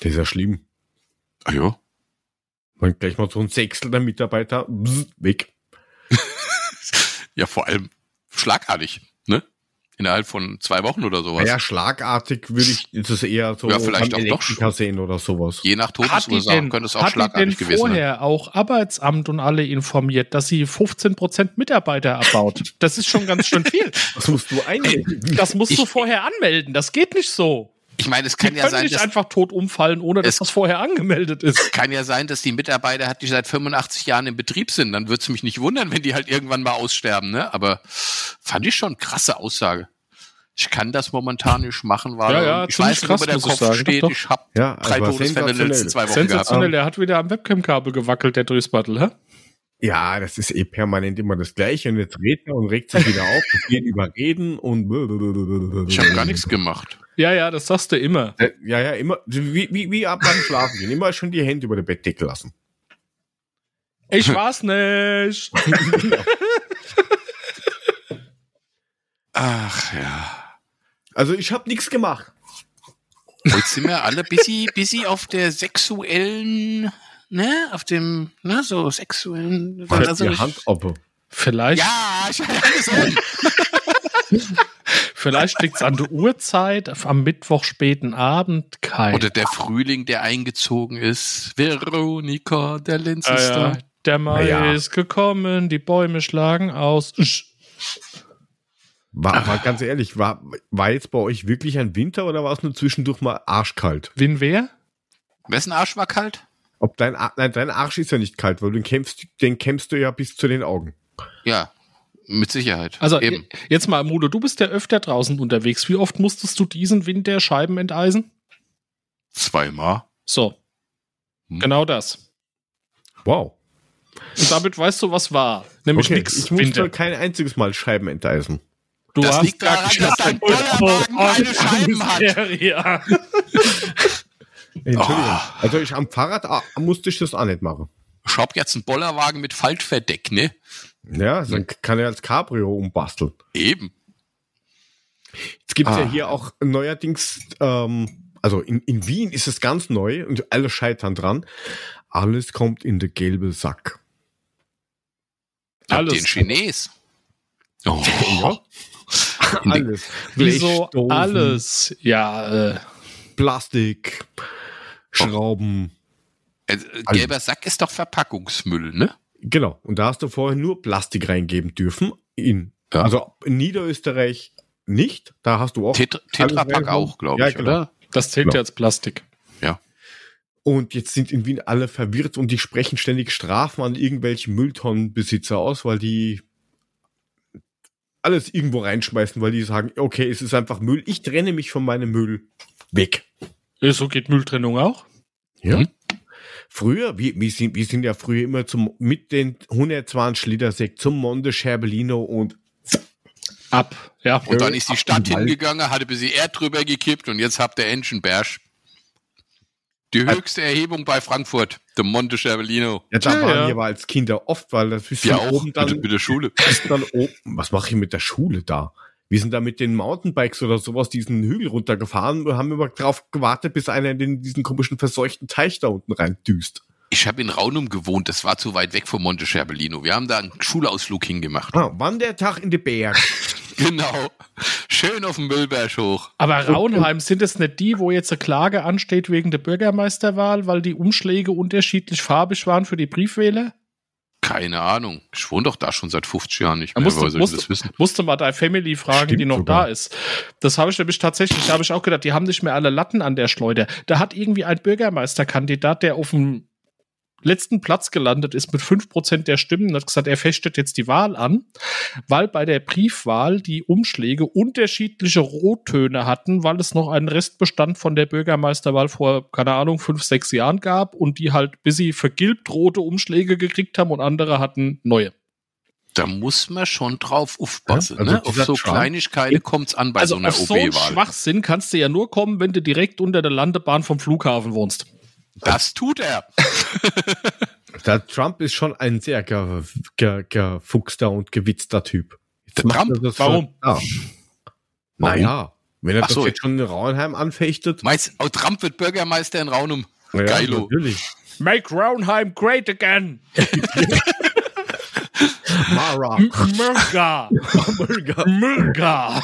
Das ist ja schlimm. Ah ja. Man gleich mal so ein Sechstel der Mitarbeiter bzz, weg. Ja, vor allem schlagartig? Innerhalb von zwei Wochen oder sowas. Ja, schlagartig würde ich ist es eher so Ja, vielleicht auch doch Elektriker sehen oder sowas. Je nach Todesursache könnte es auch hat die denn schlagartig gewesen sein. vorher auch Arbeitsamt und alle informiert, dass sie 15% Mitarbeiter abbaut? Das ist schon ganz schön viel. Das musst du einlegen. Das musst du Ich- vorher anmelden. Das geht nicht so. Ich meine, es Die kann ja können sein, nicht dass, einfach tot umfallen, ohne dass das vorher angemeldet ist. kann ja sein, dass die Mitarbeiter hat, die seit 85 Jahren im Betrieb sind. Dann würde es mich nicht wundern, wenn die halt irgendwann mal aussterben, ne? Aber fand ich schon krasse Aussage. Ich kann das momentan nicht machen, weil Ja, ja, ich weiß nicht, krass, wo der ich Kopf sagen. steht. Doch, doch. Ich habe Ja, drei aber Todesfälle in den sensationell. letzten zwei Wochen gehabt. Sensationell, der hat wieder am Webcam-Kabel gewackelt, der Durchsbattel, hä? Ja, das ist eh permanent immer das Gleiche. Und jetzt redet er und regt sich wieder auf. Es geht über Reden und. Ich habe gar nichts gemacht. Ja, ja, das sagst du immer. Äh, Ja, ja, immer. Wie, wie, wie ab beim Schlafen gehen. Immer schon die Hände über der Bettdecke lassen. Ich war's nicht. Ach ja. Also ich habe nichts gemacht. Jetzt sind wir alle busy, busy auf der sexuellen, ne, auf dem, ne, so sexuellen. Also die ich- Hand oppe. Vielleicht, ja, ich hatte so. Vielleicht liegt's an der Uhrzeit, am Mittwoch späten Abend, kein. Oder der Frühling, der eingezogen ist. Veronika, der Lenz Ah, ist ja. da. Der Mai ja. ist gekommen, die Bäume schlagen aus. War aber ganz ehrlich, war, war jetzt bei euch wirklich ein Winter oder war es nur zwischendurch mal arschkalt? Win wer? Wessen Arsch war kalt? Ob dein, Ar- nein, dein Arsch ist ja nicht kalt, weil du den kämpfst, den kämpfst du ja bis zu den Augen. Ja, mit Sicherheit. Also Eben. jetzt mal, Mudo, du bist ja öfter draußen unterwegs. Wie oft musstest du diesen Winter Scheiben enteisen? Zweimal. So. Hm. Genau das. Wow. Und damit weißt du, was war. Nämlich Okay, nix ich musste Winter. kein einziges Mal Scheiben enteisen. Du Das hast liegt gar daran, dass dein Bollerwagen keine Scheiben hat. Ja. Entschuldigung. Oh. Also ich am Fahrrad ah, musste ich das auch nicht machen. Ich hab jetzt einen Bollerwagen mit Faltverdeck, ne? Ja, dann kann er als Cabrio umbasteln. Eben. Jetzt gibt es Ah. ja hier auch neuerdings, ähm, also in, in Wien ist es ganz neu und alle scheitern dran. Alles kommt in den gelben Sack. Alles. den Chines. Oh. Ja. Alles. Wieso alles? Ja, äh, Plastik, Schrauben. Also, gelber Sack ist doch Verpackungsmüll, ne? Genau. Und da hast du vorher nur Plastik reingeben dürfen. In, Ja. Also in Niederösterreich nicht. Da hast du auch. Tet Tetrapack auch, glaube Ja, ich, genau. oder? das zählt Genau. ja als Plastik. Und jetzt sind in Wien alle verwirrt und die sprechen ständig Strafen an irgendwelche Mülltonnenbesitzer aus, weil die alles irgendwo reinschmeißen, weil die sagen, okay, es ist einfach Müll. Ich trenne mich von meinem Müll weg. Ja, So geht Mülltrennung auch. Ja. Mhm. Früher, wir, wir, sind, wir sind ja früher immer zum, mit den 120 Liter Sekt zum Monte Scherbellino und Ab. Ja. Und dann Äh, ist die Stadt dem hingegangen, hatte ein bisschen Erd drüber gekippt und jetzt habt ihr Enschenberg. Die höchste Erhebung bei Frankfurt, der Monte Cervellino. ja, da Ja, waren ja. wir aber als Kinder oft, weil das ist Wir dann auch, oben dann, mit, der Schule. dann oben, was mache ich mit der Schule da? Wir sind da mit den Mountainbikes oder sowas diesen Hügel runtergefahren und haben immer drauf gewartet, bis einer in den, diesen komischen verseuchten Teich da unten reindüst. Ich habe in Raunum gewohnt, das war zu weit weg vom Monte Cervellino. Wir haben da einen Schulausflug hingemacht. Ah, wann der Tag in den Berg? Genau. Schön auf dem Müllberg hoch. Aber Raunheim, sind es nicht die, wo jetzt eine Klage ansteht wegen der Bürgermeisterwahl, weil die Umschläge unterschiedlich farbig waren für die Briefwähler? Keine Ahnung. Ich wohne doch da schon seit 50 Jahren nicht mehr. musst du- Woher soll ich musst das wissen? Musste mal deine Family fragen, Stimmt die noch sogar. da ist. Das habe ich nämlich tatsächlich, da habe ich auch gedacht, die haben nicht mehr alle Latten an der Schleuder. Da hat irgendwie ein Bürgermeisterkandidat, der auf dem letzten Platz gelandet ist mit 5% der Stimmen und hat gesagt, er fechtet jetzt die Wahl an, weil bei der Briefwahl die Umschläge unterschiedliche Rottöne hatten, weil es noch einen Restbestand von der Bürgermeisterwahl vor, keine Ahnung, fünf, sechs Jahren gab und die halt bis sie vergilbt rote Umschläge gekriegt haben und andere hatten neue. Da muss man schon drauf aufpassen. Ja, also ne? Auf so Trump- Kleinigkeiten kommt's an bei also so einer auf so einen OB-Wahl. Schwachsinn kannst du ja nur kommen, wenn du direkt unter der Landebahn vom Flughafen wohnst. Das tut er. Der Trump ist schon ein sehr ge, ge, gefuchster und gewitzter Typ. Jetzt Trump? das Warum? Ja. Naja, wenn er Ach das so. jetzt schon in Rauenheim anfechtet. Meinst oh, Trump wird Bürgermeister in Raunum? ja, Geilo. Natürlich. Make Raunheim great again. Mara. Murga. Murga.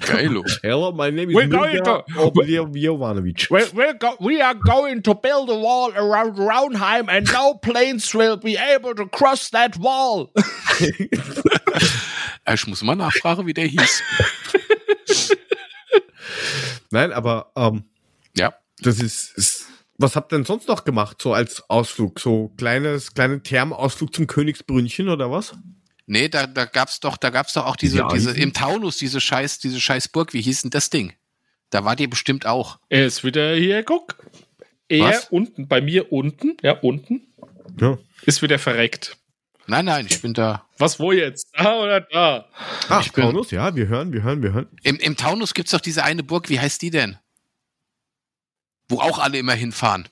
Geilo. Hello, my name is We're going Mirja to- Oblio- Jovanovic. We're, we're go we are going to build a wall around Raunheim and no planes will be able to cross that wall. Ich muss mal nachfragen, wie der hieß. Nein, aber ähm, Ja. das ist, ist. Was habt ihr denn sonst noch gemacht, so als Ausflug? So kleines, kleine Thermausflug zum Königsbrünnchen oder was? Nee, da, da gab's doch, da gab's doch auch diese, Ja, diese, die- im Taunus, diese scheiß, diese scheiß Burg, wie hieß denn das Ding? Da war die bestimmt auch. Er ist wieder hier, guck. Er Was? unten, bei mir unten, ja, unten, Ja. ist wieder verreckt. Nein, nein, ich bin da. Was, wo jetzt? Da oder da? Ach, Ich bin- Taunus, ja, wir hören, wir hören, wir hören. Im, im Taunus gibt's doch diese eine Burg, wie heißt die denn? Wo auch alle immer hinfahren.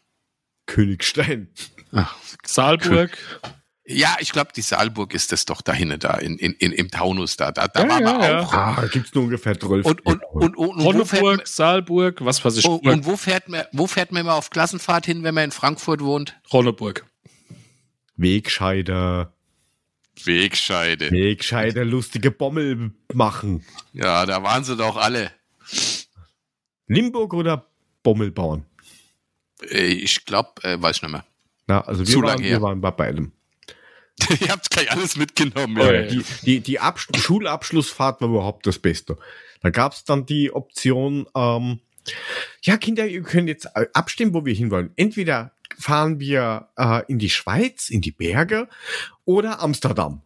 Königstein. Saalburg. Ja, ich glaube, die Saalburg ist das doch da hinten, da in, in, in, im Taunus da. Da, da Ja, waren wir ja, ja. auch. Ah, da gibt's nur ungefähr 12. Und, und, und, und, und, wo fährt, Saalburg, was weiß ich. man- und, und wo fährt man, wo fährt man immer auf Klassenfahrt hin, wenn man in Frankfurt wohnt? Ronneburg. Wegscheider. Wegscheide. Wegscheider, lustige Bommel machen. Ja, da waren sie doch alle. Limburg oder Bommelbauern? Äh, Ich glaube, äh, weiß ich nicht mehr. Na, also wir, Zu lang waren, her. wir waren bei beidem. Ihr habt gleich alles mitgenommen. Oh, ja. ja. Die, die, die Abs Schulabschlussfahrt war überhaupt das Beste. Da gab's dann die Option, ähm, ja, Kinder, ihr könnt jetzt äh, abstimmen, wo wir hinwollen. Entweder fahren wir äh, in die Schweiz, in die Berge oder Amsterdam.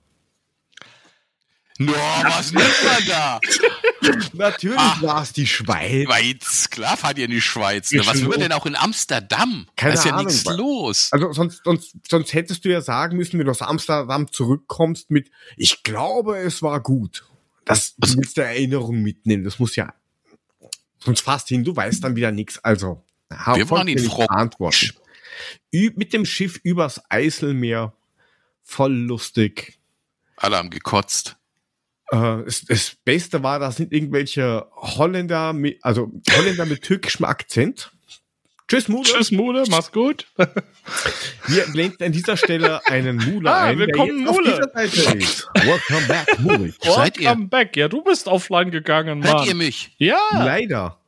No, was nimmt man da? Natürlich Ah. war es die Schweiz. Schweiz, klar fahrt ihr in die Schweiz. Ne? Was will man denn auch in Amsterdam? Keine da ist ja Ahnung, nichts los. Also sonst, sonst, sonst hättest du ja sagen müssen, wenn du aus Amsterdam zurückkommst mit, ich glaube, es war gut. Das du willst du Erinnerung mitnehmen. Das muss ja, sonst fast hin, du weißt dann wieder nichts. Also, Wir waren in. Ü mit dem Schiff übers Eiselmeer. Voll lustig. Alle haben gekotzt. Äh, das, das Beste war, da sind irgendwelche Holländer, mit, also Holländer mit türkischem Akzent. Tschüss, Mude. Tschüss, Mule, mach's gut. Wir blenden an dieser Stelle einen Mule Ah, ein, willkommen, der jetzt Mule. auf dieser Seite ist. Welcome back, Mule. Seid ihr? Welcome back. Ja, du bist offline gegangen, Hört ihr Mann. mich? Ja, Leider.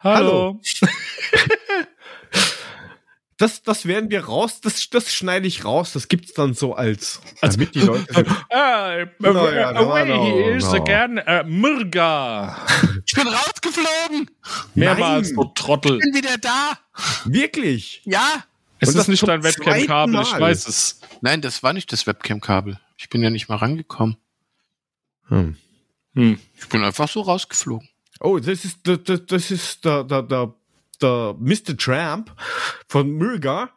hallo. Das, das werden wir raus, das, das schneide ich raus, das gibt's dann so als, Als- damit die Leute sind, Ah, äh, No, ja, away no, he is no. again. Äh, Murga. Ich bin rausgeflogen. Mehrmals, du Trottel. Bin wieder da. wirklich. Ja. Es Und ist das nicht dein Webcam-Kabel, ich weiß es. Nein, das war nicht das Webcam-Kabel. Ich bin ja nicht mal rangekommen. Hm. Hm. Ich bin einfach so rausgeflogen. Oh, das ist, das, das, das ist der, der, der, der Mr. Tramp von Murga.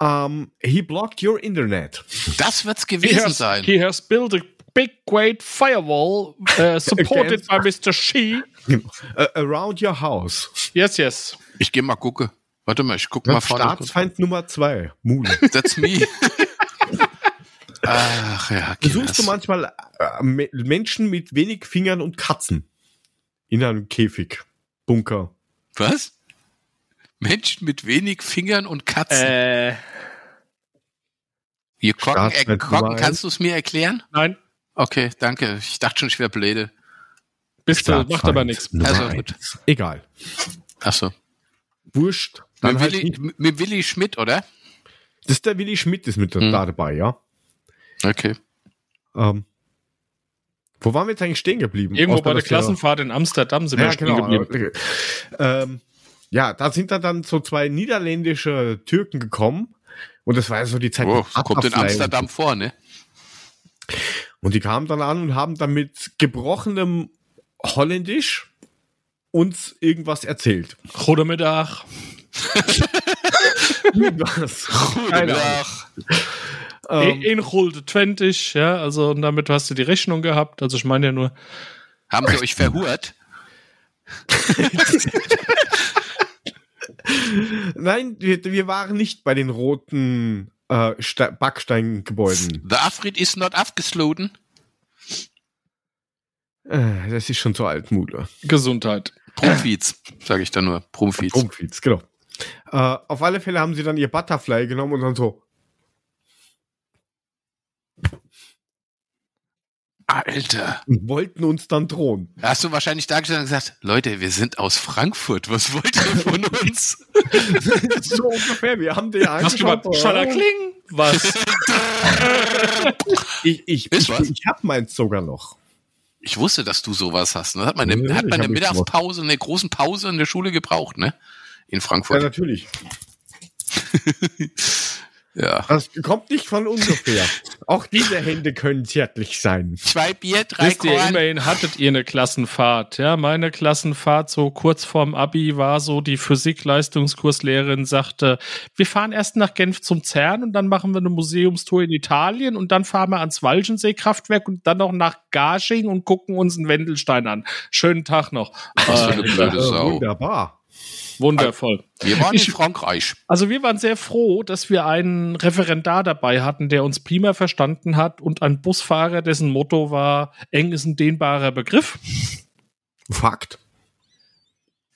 Um, he blocked your internet. Das wird's He gewesen has, sein. he has built a big, great firewall uh, supported by Mr. She. Uh, around your house. Yes, yes. Ich gehe mal gucken. Warte mal, ich guck mal vorne. kurz. Staatsfeind Nummer zwei, Mule. That's me. Ach ja, Besuchst du manchmal äh, Me- Menschen mit wenig Fingern und Katzen in einem Käfig, Bunker? Was? Menschen mit wenig Fingern und Katzen. Äh, Hier, Kocken, äh, Kocken kannst du es mir erklären? nein, Okay, danke. Ich dachte schon, ich wäre blöde. bist du, macht aber nichts. Also gut. Egal. Achso. Wurscht. Dann Mit, halt Willi, mit Willi Schmidt, oder? Das ist der Willi Schmidt ist mit Hm. da dabei, ja. Okay. Ähm, wo waren wir jetzt eigentlich stehen geblieben? Irgendwo Außer, bei der wir- Klassenfahrt in Amsterdam sind wir Ja, stehen genau. geblieben. Ähm, ja, da sind da dann so zwei niederländische Türken gekommen. Und das war ja so die Zeit. Oh, mit das kommt in Amsterdam vor, ne? Und die kamen dann an und haben dann mit gebrochenem Holländisch uns irgendwas erzählt. Goedemiddag. Irgendwas. Keine Ahnung. Ach, Ähm, In Gulden 20, ja, also und damit hast du die Rechnung gehabt. Also ich meine ja nur, haben sie euch verhurt? nein, wir, wir waren nicht bei den roten äh, Ste- Backsteingebäuden. The Afrit is not afgesloten. Äh, das ist schon so altmule. Gesundheit. Prumfiz, sage ich dann nur. Prumfiz. Rumpfiz, genau. Äh, auf alle Fälle haben sie dann ihr Butterfly genommen und dann so, Alter. und wollten uns dann drohen. Da hast du wahrscheinlich dargestellt und gesagt, Leute, wir sind aus Frankfurt. Was wollt ihr von uns? so ungefähr, wir haben den Hast du mal angeschaut. Schallerkling? Was? Ich, ich, Ist ich, was? ich hab meins sogar noch. Ich wusste, dass du sowas hast. Ne? Hat man Ja, eine, hat ich man eine Mittagspause, eine großen Pause in der Schule gebraucht, ne? In Ja, Frankfurt. natürlich. Ja. Das kommt nicht von ungefähr. Auch diese Hände können zärtlich sein. Zwei Bier, drei Wisst ihr, Korn. immerhin hattet ihr eine Klassenfahrt. Ja, meine Klassenfahrt so kurz vorm Abi war so, die Physik-Leistungskurslehrerin sagte, wir fahren erst nach Genf zum CERN und dann machen wir eine Museumstour in Italien und dann fahren wir ans Walchensee-Kraftwerk und dann noch nach Garching und gucken uns einen Wendelstein an. Schönen Tag noch. Was für eine Äh, blöde Äh, Sau. wunderbar. Wundervoll. Wir waren Ich- in Frankreich. Also wir waren sehr froh, dass wir einen Referendar dabei hatten, der uns prima verstanden hat und einen Busfahrer, dessen Motto war, eng ist ein dehnbarer Begriff. Fakt.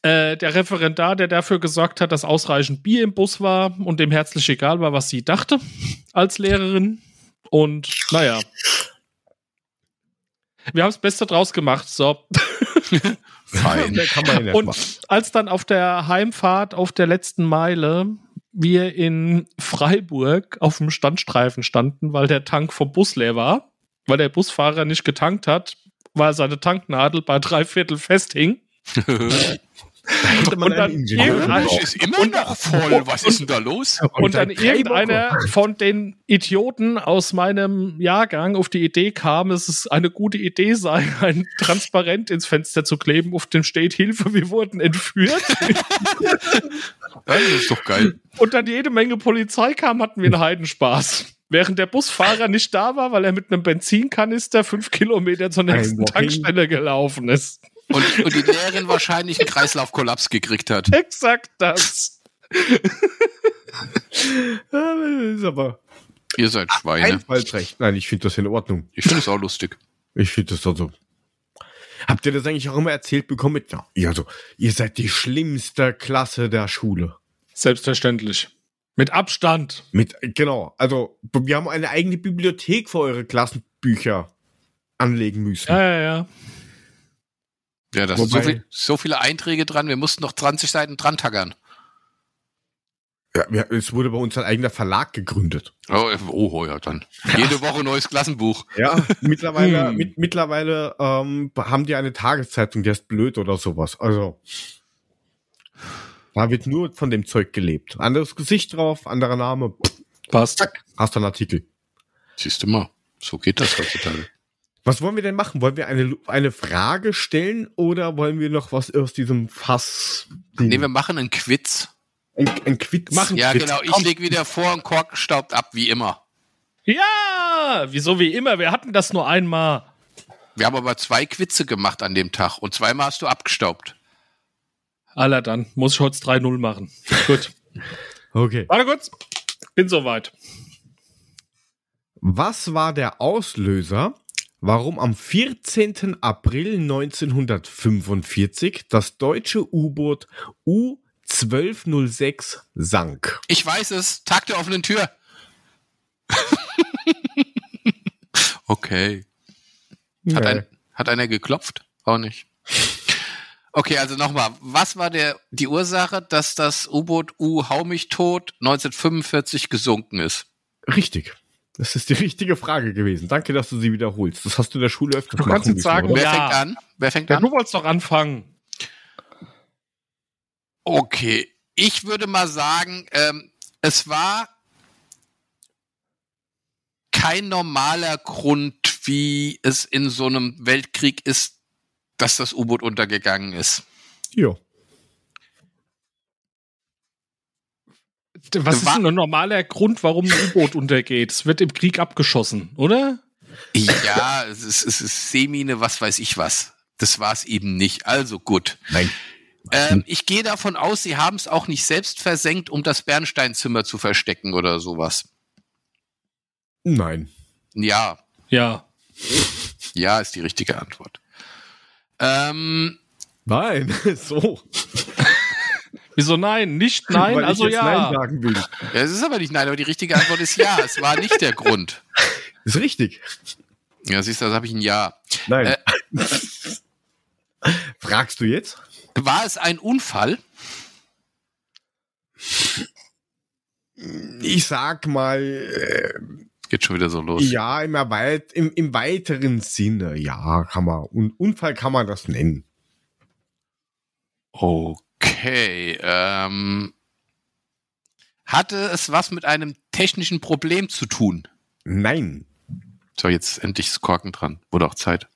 Äh, der Referendar, der dafür gesorgt hat, dass ausreichend Bier im Bus war und dem herzlich egal war, was sie dachte als Lehrerin. Und naja. Wir haben das Beste draus gemacht. So. Fein. Und als dann auf der Heimfahrt auf der letzten Meile wir in Freiburg auf dem Standstreifen standen, weil der Tank vom Bus leer war, weil der Busfahrer nicht getankt hat, weil seine Tanknadel bei drei Viertel festhing. Man und dann gebraucht. ist immer noch voll. Was ist denn da los? Und dann seit drei irgendeiner von den Idioten aus meinem Jahrgang auf die Idee kam, dass es eine gute Idee sei, ein Transparent ins Fenster zu kleben, auf dem steht Hilfe, wir wurden entführt. Das ist doch geil. Und dann jede Menge Polizei kam, hatten wir einen Heidenspaß. Während der Busfahrer nicht da war, weil er mit einem Benzinkanister fünf Kilometer zur nächsten? Tankstelle gelaufen ist. Und, und die Lehrerin wahrscheinlich einen Kreislaufkollaps gekriegt hat. Exakt das. Das ist aber Ihr seid Schweine. Einfallsrecht. Nein, ich finde das in Ordnung. Ich finde es auch lustig. Ich finde das also. Habt ihr das eigentlich auch immer erzählt bekommen? Mit, ja, also, ihr seid die schlimmste Klasse der Schule. Selbstverständlich. Mit Abstand. Mit, genau. Also, wir haben eine eigene Bibliothek für eure Klassenbücher anlegen müssen. Ja, ja, ja. Ja, da sind so, Wobei- viel, so viele Einträge dran. Wir mussten noch 20 Seiten dran taggern. Ja, es wurde bei uns ein eigener Verlag gegründet. Oh, oh ja, dann. Jede Woche neues Klassenbuch. Ja, mittlerweile, Hm. mit, mittlerweile ähm, haben die eine Tageszeitung, die ist blöd oder sowas. Also, da wird nur von dem Zeug gelebt. Anderes Gesicht drauf, anderer Name, Passt. hast du einen Artikel. Siehst du mal, so geht das heutzutage. Was wollen wir denn machen? Wollen wir eine, eine Frage stellen oder wollen wir noch was aus diesem Fass? Nee, wir machen einen Quiz. ein, ein Quiz machen. Ja, Quiz. genau. Ich Komm. leg wieder vor und Kork staubt ab, wie immer. Ja, wieso wie immer? Wir hatten das nur einmal. Wir haben aber zwei Quizze gemacht an dem Tag und zweimal hast du abgestaubt. Aller dann. Muss ich heute 3-0 machen. Gut. Okay. Warte kurz. Bin soweit. Was war der Auslöser, warum am 14. April 1945 das deutsche U-Boot U-1206 sank? Ich weiß es. Tag der offenen Tür. okay. Hat, Nee. ein, hat einer geklopft? Auch nicht. Okay, also nochmal. Was war der, die Ursache, dass das U-Boot U Hau mich tot 1945 gesunken ist? Richtig. Das ist die richtige Frage gewesen. Danke, dass du sie wiederholst. Das hast du in der Schule öfters Du kannst jetzt sagen? Wer Ja. fängt an? Wer fängt Ja, an? du wolltest doch anfangen. Okay, ich würde mal sagen, ähm, es war kein normaler Grund, wie es in so einem Weltkrieg ist, dass das U-Boot untergegangen ist. Ja. Was ist denn ein normaler Grund, warum ein U-Boot untergeht? Es wird im Krieg abgeschossen, oder? Ja, es ist, es ist Seemine, was weiß ich was. Das war es eben nicht. Also gut. Nein. Ähm, ich gehe davon aus, Sie haben es auch nicht selbst versenkt, um das Bernsteinzimmer zu verstecken oder sowas. Nein. Ja, Ja. ja ist die richtige Antwort. Ähm, Nein. so. Wieso nein? Nicht nein, Weil also ich jetzt ja. Nein sagen will. ja, es ist aber nicht nein, aber die richtige Antwort ist ja. Es war nicht der Grund. Ist richtig. Ja, siehst du, das habe ich ein Ja. Nein. Äh. Fragst du jetzt? War es ein Unfall? Ich sag mal, äh, Geht schon wieder so los. ja, im, erweit im, im weiteren Sinne, ja, kann man. Un Unfall kann man das nennen. Okay. Ähm, hatte es was mit einem technischen Problem zu tun? Nein. So, jetzt endlich ist Korken dran. Wurde auch Zeit.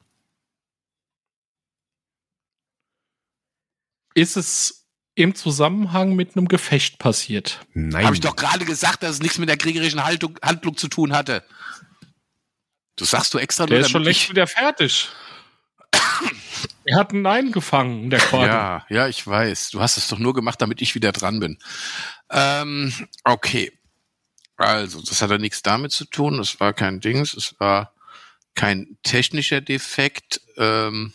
Ist es im Zusammenhang mit einem Gefecht passiert? Nein. Habe ich doch gerade gesagt, dass es nichts mit der kriegerischen Haltung, Handlung zu tun hatte. Das sagst du extra Der nur, ist schon längst wieder fertig. Er hat ein Nein gefangen, der Korken. Ja, ja, ich weiß. Du hast es doch nur gemacht, damit ich wieder dran bin. Ähm, okay. Also, das hat ja nichts damit zu tun. Das war kein Dings. Es war kein technischer Defekt. Ähm,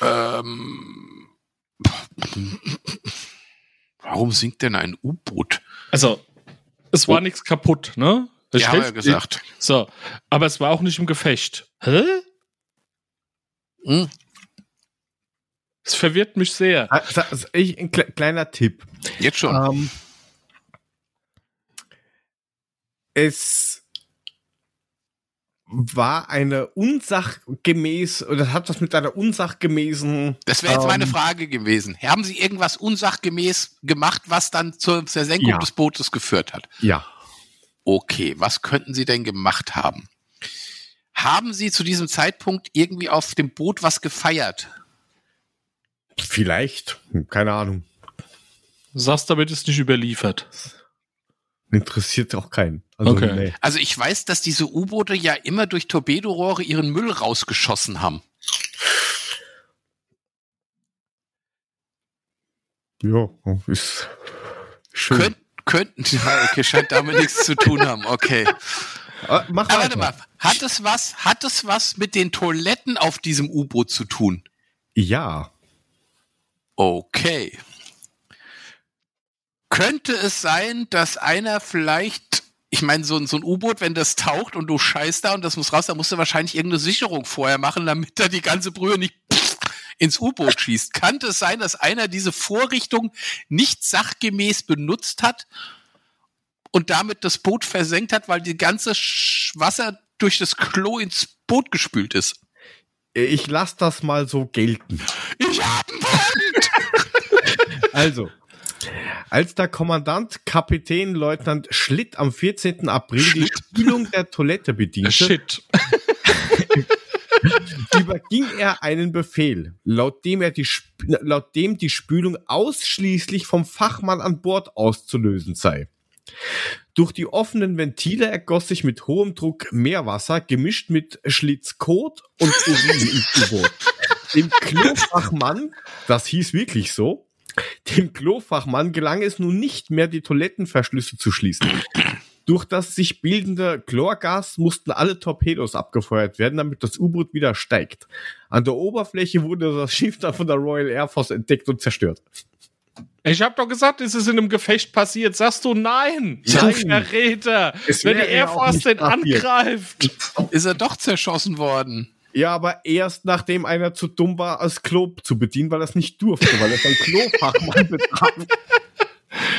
ähm, warum sinkt denn ein U-Boot? Also, es war nichts kaputt, ne? Ich Ja, wir helf- gesagt. So, aber es war auch nicht im Gefecht. Hä? Hm? Es verwirrt mich sehr. Also, ich, ein kle kleiner Tipp. Jetzt schon. Ähm, es war eine unsachgemäß, oder hat was mit einer unsachgemäßen. Das wäre jetzt meine ähm, Frage gewesen. Haben Sie irgendwas unsachgemäß gemacht, was dann zur Versenkung Ja. des Bootes geführt hat? Ja. Okay, was könnten Sie denn gemacht haben? Haben Sie zu diesem Zeitpunkt irgendwie auf dem Boot was gefeiert? Vielleicht. Keine Ahnung. Du sagst damit ist nicht überliefert. Interessiert auch keinen. Also, Okay. nee. Also ich weiß, dass diese U-Boote ja immer durch Torpedorohre ihren Müll rausgeschossen haben. Ja, ist schön. Könnt, könnten, ja, okay, scheint damit nichts zu tun haben. Okay. Ah, mach weiter. warte mal, hat es was, hat es was mit den Toiletten auf diesem U-Boot zu tun? Ja. Okay. Könnte es sein, dass einer vielleicht, ich meine, so, ein- so ein U-Boot, wenn das taucht und du scheißt da und das muss raus, dann musst du wahrscheinlich irgendeine Sicherung vorher machen, damit da die ganze Brühe nicht ins U-Boot schießt. Könnte es sein, dass einer diese Vorrichtung nicht sachgemäß benutzt hat und damit das Boot versenkt hat, weil die ganze Wasser durch das Klo ins Boot gespült ist? Ich lasse das mal so gelten. Ich hab einen Punkt! Also, als der Kommandant Kapitän Leutnant Schlitt am 14. April Schlitt? die Spülung der Toilette bediente, Shit. überging er einen Befehl, laut dem, er die, laut dem die Spülung ausschließlich vom Fachmann an Bord auszulösen sei. Durch die offenen Ventile ergoss sich mit hohem Druck Meerwasser, gemischt mit Schlitzkot und Urin ins U-Boot. Dem Klofachmann, das hieß wirklich so, dem Klofachmann gelang es nun nicht mehr, die Toilettenverschlüsse zu schließen. Durch das sich bildende Chlorgas mussten alle Torpedos abgefeuert werden, damit das U-Boot wieder steigt. An der Oberfläche wurde das Schiff dann von der Royal Air Force entdeckt und zerstört. Ich hab doch gesagt, ist es in einem Gefecht passiert. Sagst du nein? Du Nein. Verräter. Wenn die Air Force den passiert. angreift. Ist er doch zerschossen worden? Ja, aber erst nachdem einer zu dumm war, das Klo zu bedienen, weil er es nicht durfte, weil er sein Klofachmann betraf.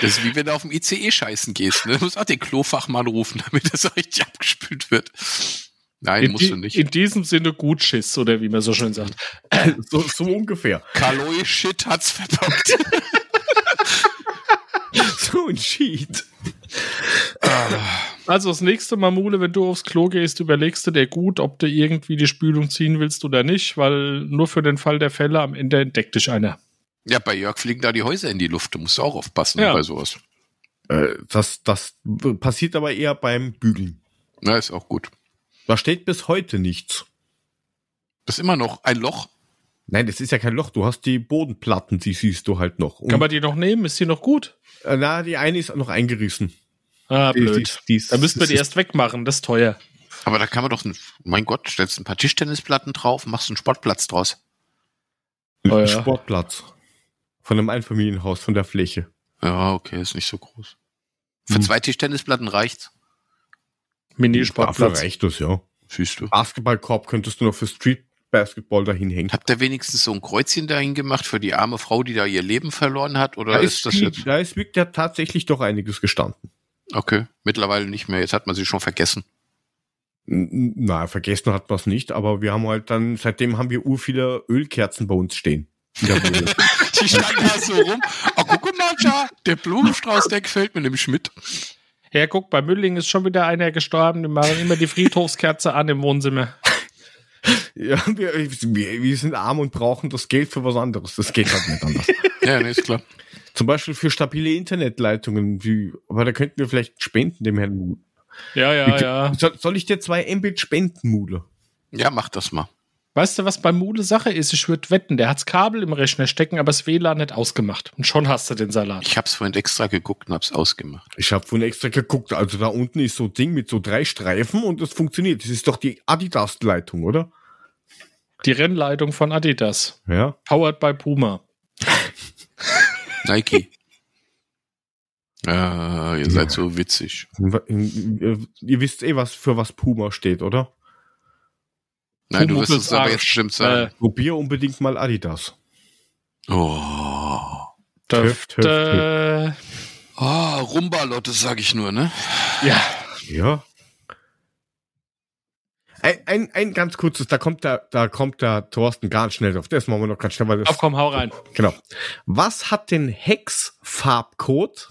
Das ist wie wenn du auf dem ICE scheißen gehst. Ne? Du musst auch den Klofachmann rufen, damit das richtig abgespült wird. Nein, in, musst du nicht. in diesem Sinne gut Schiss, oder wie man so schön sagt. so, so ungefähr. Kaloi Shit hat's verbockt. So ein Cheat. Also das nächste Mal, Mule, wenn du aufs Klo gehst, überlegst du dir gut, ob du irgendwie die Spülung ziehen willst oder nicht, weil nur für den Fall der Fälle am Ende entdeckt dich einer. ja, bei Jörg fliegen da die Häuser in die Luft. Du musst auch aufpassen Ja. bei sowas. Äh, das, das passiert aber eher beim Bügeln. Na, ist auch gut. Da steht bis heute nichts. Das ist immer noch ein Loch. Nein, das ist ja kein Loch. Du hast die Bodenplatten, die siehst du halt noch. Und, Kann man die noch nehmen? Ist die noch gut? äh, na, die eine ist noch eingerissen. Ah, Die- blöd. die- Da müssten wir die erst wegmachen, das ist teuer. Aber da kann man doch, ein, mein Gott, stellst ein paar Tischtennisplatten drauf, machst einen Sportplatz draus. Oh ein ja. Sportplatz. Von einem Einfamilienhaus, von der Fläche. Ja, okay, ist nicht so groß. Für Hm. zwei Tischtennisplatten reicht's. Dafür Mini-Sportplatz. reicht das, ja. Siehst du. Basketballkorb könntest du noch für Street Basketball dahin hängen. Habt ihr wenigstens so ein Kreuzchen dahin gemacht für die arme Frau, die da ihr Leben verloren hat? Oder Da ist, ist, das viel, jetzt? da ist wirklich ja tatsächlich doch einiges gestanden. Okay, mittlerweile nicht mehr. Jetzt hat man sie schon vergessen. Na, vergessen hat man es nicht, aber wir haben halt dann, seitdem haben wir ur viele Ölkerzen bei uns stehen. In der Wohnung. Die standen da so rum. Oh, guck mal, ja, der Blumenstrauß, der gefällt mir nämlich mit. Ja, guck, bei Mülling ist schon wieder einer gestorben. Die machen immer die Friedhofskerze an im Wohnzimmer. ja, wir, wir, wir sind arm und brauchen das Geld für was anderes. Das geht halt nicht anders. Ja, nee, ist klar. Zum Beispiel für stabile Internetleitungen. Wie, aber da könnten wir vielleicht spenden, dem Herrn Mule. Ja, ja, ja. Soll, soll ich dir zwei Mbit spenden, Mule? Ja, mach das mal. Weißt du, was bei Mule Sache ist? Ich würde wetten, der hat's Kabel im Rechner stecken, aber das WLAN nicht ausgemacht. Und schon hast du den Salat. Ich hab's vorhin extra geguckt und hab's ausgemacht. Ich habe vorhin extra geguckt. Also da unten ist so ein Ding mit so drei Streifen und das funktioniert. Das ist doch die Adidas-Leitung, oder? Die Rennleitung von Adidas. Ja. Powered by Puma. Nike. Ja, ihr seid so witzig. Ihr wisst eh, was für was Puma steht, oder? Nein, du wirst es aber jetzt bestimmt sagen. Probier unbedingt mal Adidas. Oh. Töff, töff, Döfte. Oh, Rumbalotte, sag ich nur, ne? Ja. Ja. Ein, ein, ein ganz kurzes, da kommt der, da kommt der Thorsten ganz schnell drauf. Das machen wir noch ganz schnell, weil das, Auf, komm, hau rein. genau. Was hat den Hex-Farbcode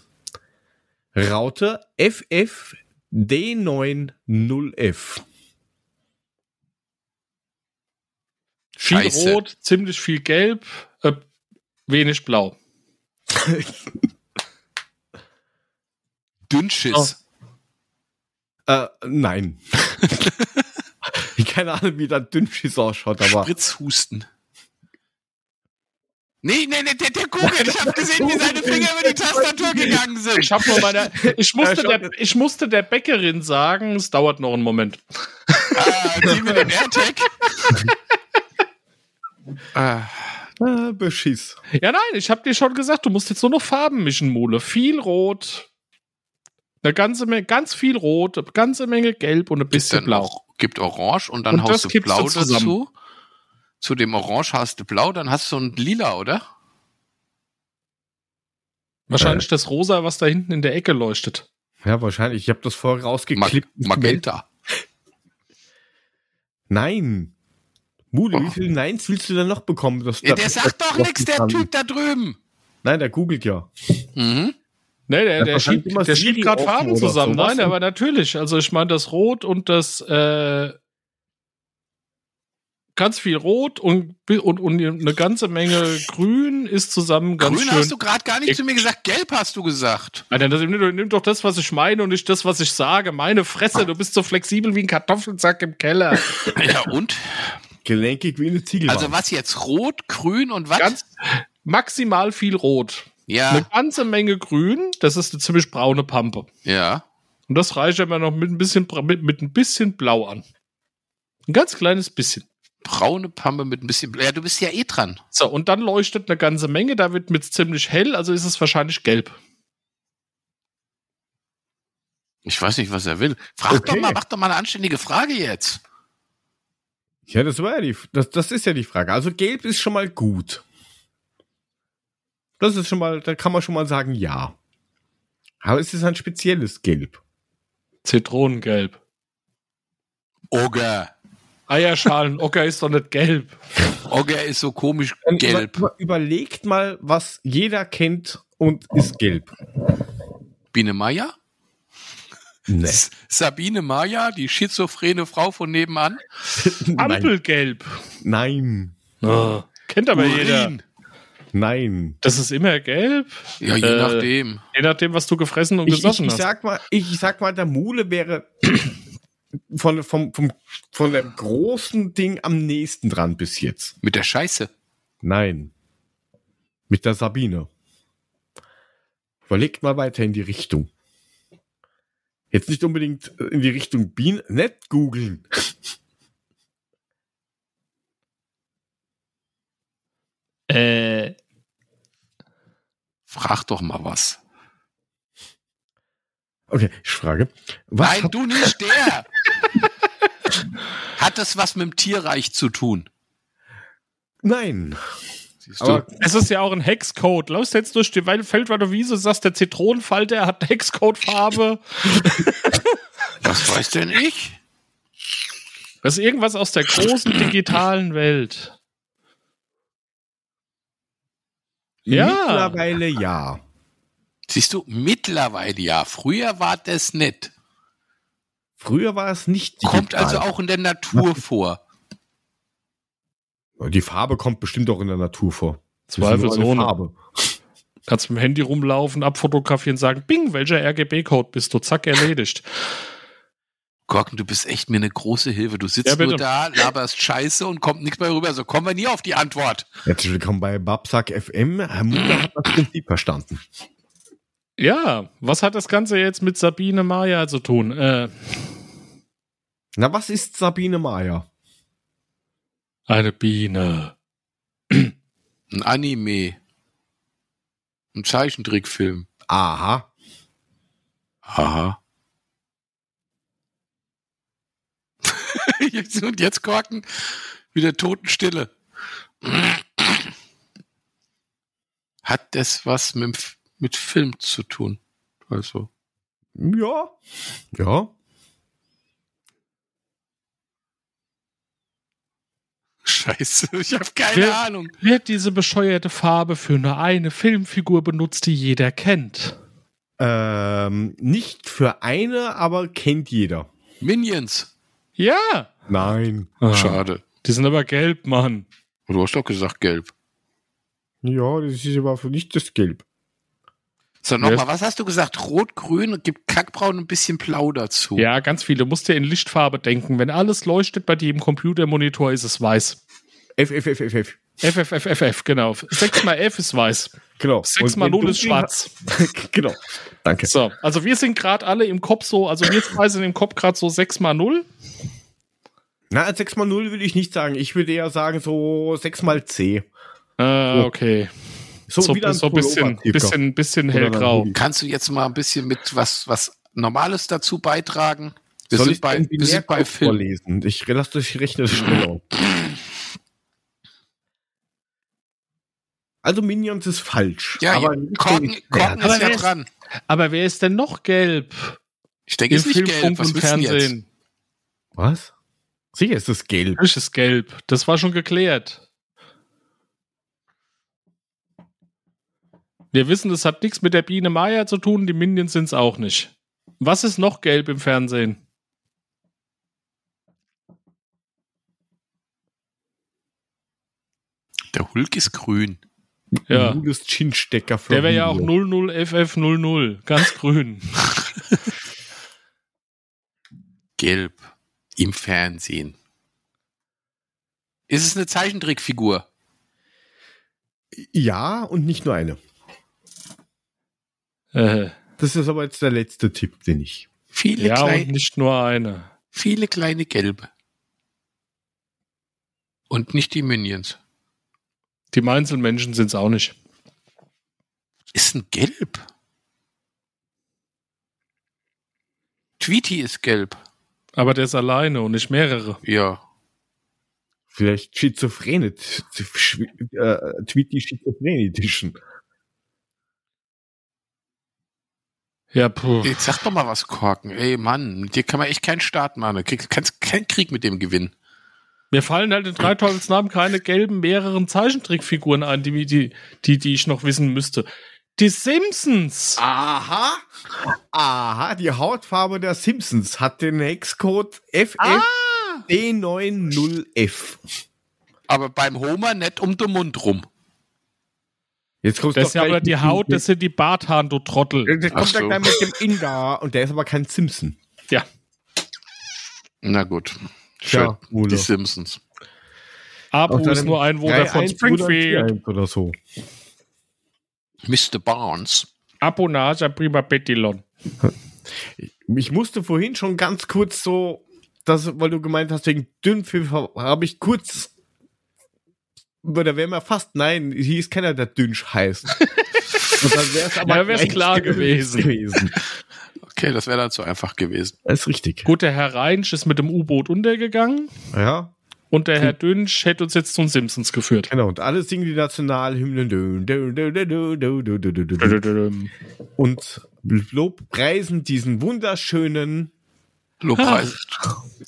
Raute FFD90F? Viel Scheiße. rot, ziemlich viel gelb, äh, wenig blau. Dünnschiss. Äh, nein. Keine Ahnung, wie der Dünnschiss ausschaut, aber Spritzhusten. Nee, nee, nee, der, der googelt. Ich hab gesehen, wie seine Finger über die Tastatur gegangen sind. Ich hab nur meine, ich musste, der, ich musste der Bäckerin sagen, es dauert noch einen Moment. Ah, die mit dem AirTag. ah, äh, Beschiss. Ja, nein, ich hab dir schon gesagt, du musst jetzt nur noch Farben mischen, Mole. Viel rot, eine ganze Menge, ganz viel rot, eine ganze Menge gelb und ein bisschen blau. auch, gibt Orange und dann Und haust du du Blau zusammen. dazu. Zu dem Orange hast du Blau, dann hast du ein Lila, oder? Wahrscheinlich das Rosa, was da hinten in der Ecke leuchtet. Ja, wahrscheinlich. Ich habe das vorher Mag rausgeklippt. Magenta. Nein. Mule, Oh. wie viele Neins willst du denn noch bekommen? Das, Ja, der sagt das- doch nichts, der Typ da drüben. Nein, der googelt ja. Mhm. Nee, der, der schiebt, immer der schiebt gerade Farben zusammen. Nein, aber natürlich. Also ich meine, das Rot und das äh, ganz viel Rot und, und, und eine ganze Menge Grün ist zusammen ganz Grün schön. hast du gerade gar nicht Ich- zu mir gesagt, gelb hast du gesagt. Alter, das, nimm, nimm doch das, was ich meine und nicht das, was ich sage. Meine Fresse, du bist so flexibel wie ein Kartoffelsack im Keller. Ja, und? Gelenkig wie eine Ziegel. Also was jetzt? Rot, grün und was? Ganz maximal viel Rot. Eine ja, ganze Menge Grün, das ist eine ziemlich braune Pampe. ja. Und das reicht aber noch mit ein bisschen, mit, mit ein bisschen Blau an. Ein ganz kleines bisschen. Braune Pampe mit ein bisschen Blau. Ja, du bist ja eh dran. So, und dann leuchtet eine ganze Menge, da wird mit ziemlich hell, also ist es wahrscheinlich gelb. Ich weiß nicht, was er will. Frag Okay. doch mal, mach doch mal eine anständige Frage jetzt. Ja, das war ja die, das, das ist ja die Frage. Also gelb ist schon mal gut. Das ist schon mal, da kann man schon mal sagen, ja. Aber es ist ein spezielles Gelb. Zitronengelb. Ogre. Eierschalen, Ocker ist doch nicht gelb. Ogre ist so komisch Dann gelb. Über, über, überlegt mal, was jeder kennt und ist gelb. Biene Meier? Nee. Sabine Meier, die schizophrene Frau von nebenan? Ampelgelb. Nein. Oh, kennt aber jeder. Urin. Nein. Das ist immer gelb. Ja, je Äh, nachdem. Je nachdem, was du gefressen und Ich, ich, gesoffen ich hast. sag mal, ich, ich sag mal, der Mule wäre von, vom, vom, von dem großen Ding am nächsten dran bis jetzt. Mit der Scheiße. Nein. Mit der Sabine. Überlegt mal weiter in die Richtung. Jetzt nicht unbedingt in die Richtung Bienen, nicht googeln. Äh, Frag doch mal was. Okay, ich frage. Was Nein, du nicht der. Hat das was mit dem Tierreich zu tun? nein. Siehst Aber es ist ja auch ein Hexcode. Laufst jetzt durch die Feldweiler Wiese, sagst, der Zitronenfalter hat Hexcode-Farbe. was weiß denn ich? Das ist irgendwas aus der großen digitalen Welt. Ja. Mittlerweile ja. Siehst du, mittlerweile ja. Früher war das nicht. Früher war es nicht Kommt digital. also auch in der Natur vor. Die Farbe kommt bestimmt auch in der Natur vor. Zweifelsohne. Farbe. Kannst mit dem Handy rumlaufen, abfotografieren, sagen, Bing, welcher RGB-Code bist du? Zack, erledigt. Gorken, du bist echt mir eine große Hilfe. Du sitzt Ja, nur da, laberst Scheiße und kommt nichts mehr rüber. So kommen wir nie auf die Antwort. Herzlich willkommen bei Babsack FM. Herr Mutter hat das Prinzip verstanden. Ja, was hat das Ganze jetzt mit Sabine Maya zu tun? Äh, Na, was ist Sabine Mayer? Eine Biene. Ein Anime. Ein Zeichentrickfilm. Aha. Aha. Jetzt- und jetzt Korken wieder Totenstille. Hat das was mit, mit Film zu tun? Also. Ja. Ja. Scheiße, ich habe keine Wer- Ahnung. Wird diese bescheuerte Farbe für nur eine Filmfigur benutzt, die jeder kennt? Ähm, nicht für eine, aber kennt jeder. Minions. Ja. Nein. Schade. Die sind aber gelb, Mann. Du hast doch gesagt gelb. Ja, das ist aber für nicht das Gelb. So, nochmal, was hast du gesagt? Rot, grün und gibt kackbraun ein bisschen blau dazu. Ja, ganz viele. Du musst dir in Lichtfarbe denken. Wenn alles leuchtet bei dir im Computermonitor, ist es weiß. F, F, F, F, F. FFFFF, genau. 6 mal F ist weiß. Genau. 6 Und mal wenn 0 ist schwarz. genau. Danke. So, also wir sind gerade alle im Kopf so, also wir zwei sind im Kopf gerade so 6 mal 0. Na, 6 mal 0 will ich nicht sagen. Ich würde eher sagen so 6 mal C. Äh, okay. So, So, wieder ein so ein bisschen, bisschen, bisschen hellgrau. Kannst du jetzt mal ein bisschen mit was, was Normales dazu beitragen? Wir Soll sind ich bei, wir sind bei Film. vorlesen? Ich lasse das rechne das schnell auf. Also Minions ist falsch. Ja, aber Korken, Aber ist ja wer ist- dran. Aber wer ist denn noch gelb? Ich denke, Im ist nicht Film, gelb. Funk Was und denn jetzt? Fernsehen. Was? Sicher ist das gelb. Natürlich ist gelb. Das war schon geklärt. Wir wissen, das hat nichts mit der Biene Maya zu tun, die Minions sind es auch nicht. Was ist noch gelb im Fernsehen? Der Hulk ist grün. Ja. Chinstecker für Der wäre ja auch Video. 00FF00. Ganz grün. Gelb. Im Fernsehen. Ist es eine Zeichentrickfigur? Ja, und nicht nur eine. Äh, Das ist aber jetzt der letzte Tipp, den ich. Viele, ja, und klein, nicht nur eine. viele kleine Gelbe. Und nicht die Minions. Die Meinzelmenschen sind es auch nicht. Ist ein Gelb. Tweety ist gelb. Aber der ist alleine und nicht mehrere. Ja. Vielleicht Schizophrene, äh, Tweety Schizophrene Edition. Ja, puh. Jetzt sag doch mal was, Korken. Ey, Mann, mit dir kann man echt keinen Start machen. Du kriegst, kannst keinen Krieg mit dem gewinnen. Mir fallen halt in drei Teufelsnamen keine gelben mehreren Zeichentrickfiguren ein, die, die, die, die ich noch wissen müsste. Die Simpsons. Aha. Aha, die Hautfarbe der Simpsons hat den Hexcode FFD90F. Aber beim Homer nicht um den Mund rum. Jetzt kommt das ist ja aber die Haut, das sind die Barthahn, du Trottel. Der kommt so. dann mit dem Inder und der ist aber kein Simpson. Ja. Na gut. Schön. Ja, die Simpsons. Abu ist nur ein Wohner von Springfield. Oder so. Mr. Barnes. Abonage prima Bettilon. Ich musste vorhin schon ganz kurz so, das, weil du gemeint hast, wegen Dünnpfiff, habe ich kurz da wäre mir fast, nein, hier ist keiner, der Dünsch heißt. Und dann wäre es aber ja, wär's klar gewesen. gewesen. Okay, das wäre dann zu einfach gewesen. Das ist richtig. Gut, der Herr Reinsch ist mit dem U-Boot untergegangen. Ja. Und der Herr Dünsch hätte uns jetzt zum Simpsons geführt. Genau, und alle singen die Nationalhymnen. Und Lobpreisen diesen wunderschönen Lobpreisen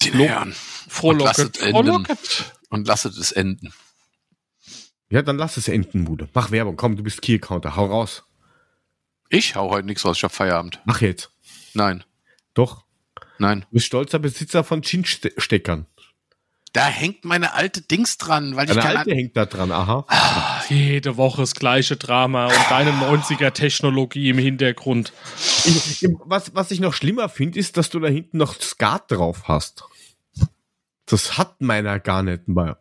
den Herrn. Frohlocket. Und lasset es enden. Ja, dann lass es enden, Bude. Mach Werbung. Komm, du bist Key-Counter. Hau raus. Ich hau heute nichts raus. Ich hab Feierabend. Mach jetzt. Nein. Doch. Nein. Du bist stolzer Besitzer von Chin-Steckern. Da hängt meine alte Dings dran, weil Deine ich alte hängt da dran, aha. Ah, jede Woche das gleiche Drama und deine 90er Technologie im Hintergrund. Ich, was, was ich noch schlimmer finde, ist, dass du da hinten noch Skat drauf hast. Das hat meiner gar nicht mehr.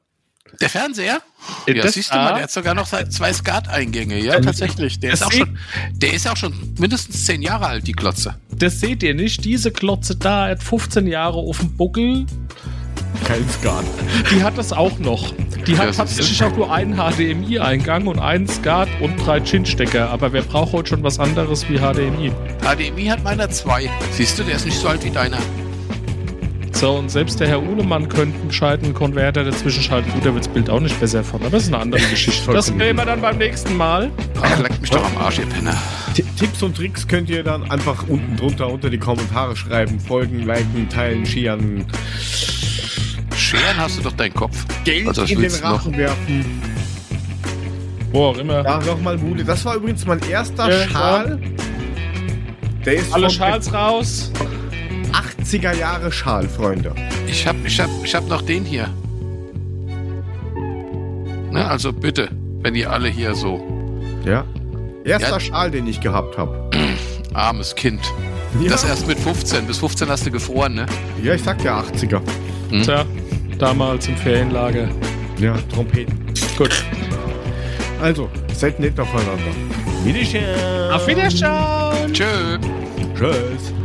Der Fernseher? Ja, das siehst du mal, der hat sogar noch zwei SCART-Eingänge. Ja, tatsächlich. Der ist, auch schon, der ist auch schon mindestens zehn Jahre alt, die Klotze. Das seht ihr nicht. Diese Klotze da hat 15 Jahre auf dem Buckel. Kein SCART. Die hat das auch noch. Die hat tatsächlich auch nur einen HDMI-Eingang und einen SCART und drei Chin-Stecker. Aber wer braucht heute schon was anderes wie HDMI? HDMI hat meiner zwei. Siehst du, der ist nicht so alt wie deiner. So, und selbst der Herr Uhlemann könnte einen gescheiten Konverter dazwischen schalten. Gut, da wird das Bild auch nicht besser von, aber das ist eine andere Geschichte. Das reden wir dann beim nächsten Mal. Ach, leckt mich doch am Arsch, ihr Penner. Tipps und Tricks könnt ihr dann einfach unten drunter unter die Kommentare schreiben. Folgen, liken, teilen, scheren. Scheren hast du doch deinen Kopf. Geld also, in den Rachen noch? werfen. Wo auch immer. Ja, nochmal Bude. Das war übrigens mein erster ja, Schal. Der ist Alle Schals raus. 80er Jahre Schal, Freunde. Ich hab, ich hab, ich hab noch den hier. Ne, also bitte, wenn ihr alle hier so. Ja. Erster ja. Schal, den ich gehabt habe. Armes Kind. Ja. Das erst mit 15. Bis 15 hast du gefroren, ne? Ja, ich sag ja 80er. Hm? Tja, damals im Ferienlager. Ja, Trompeten. Gut. Also, seid nett aufeinander. Wiederschauen. Auf Wiederschauen. Tschö. Tschüss.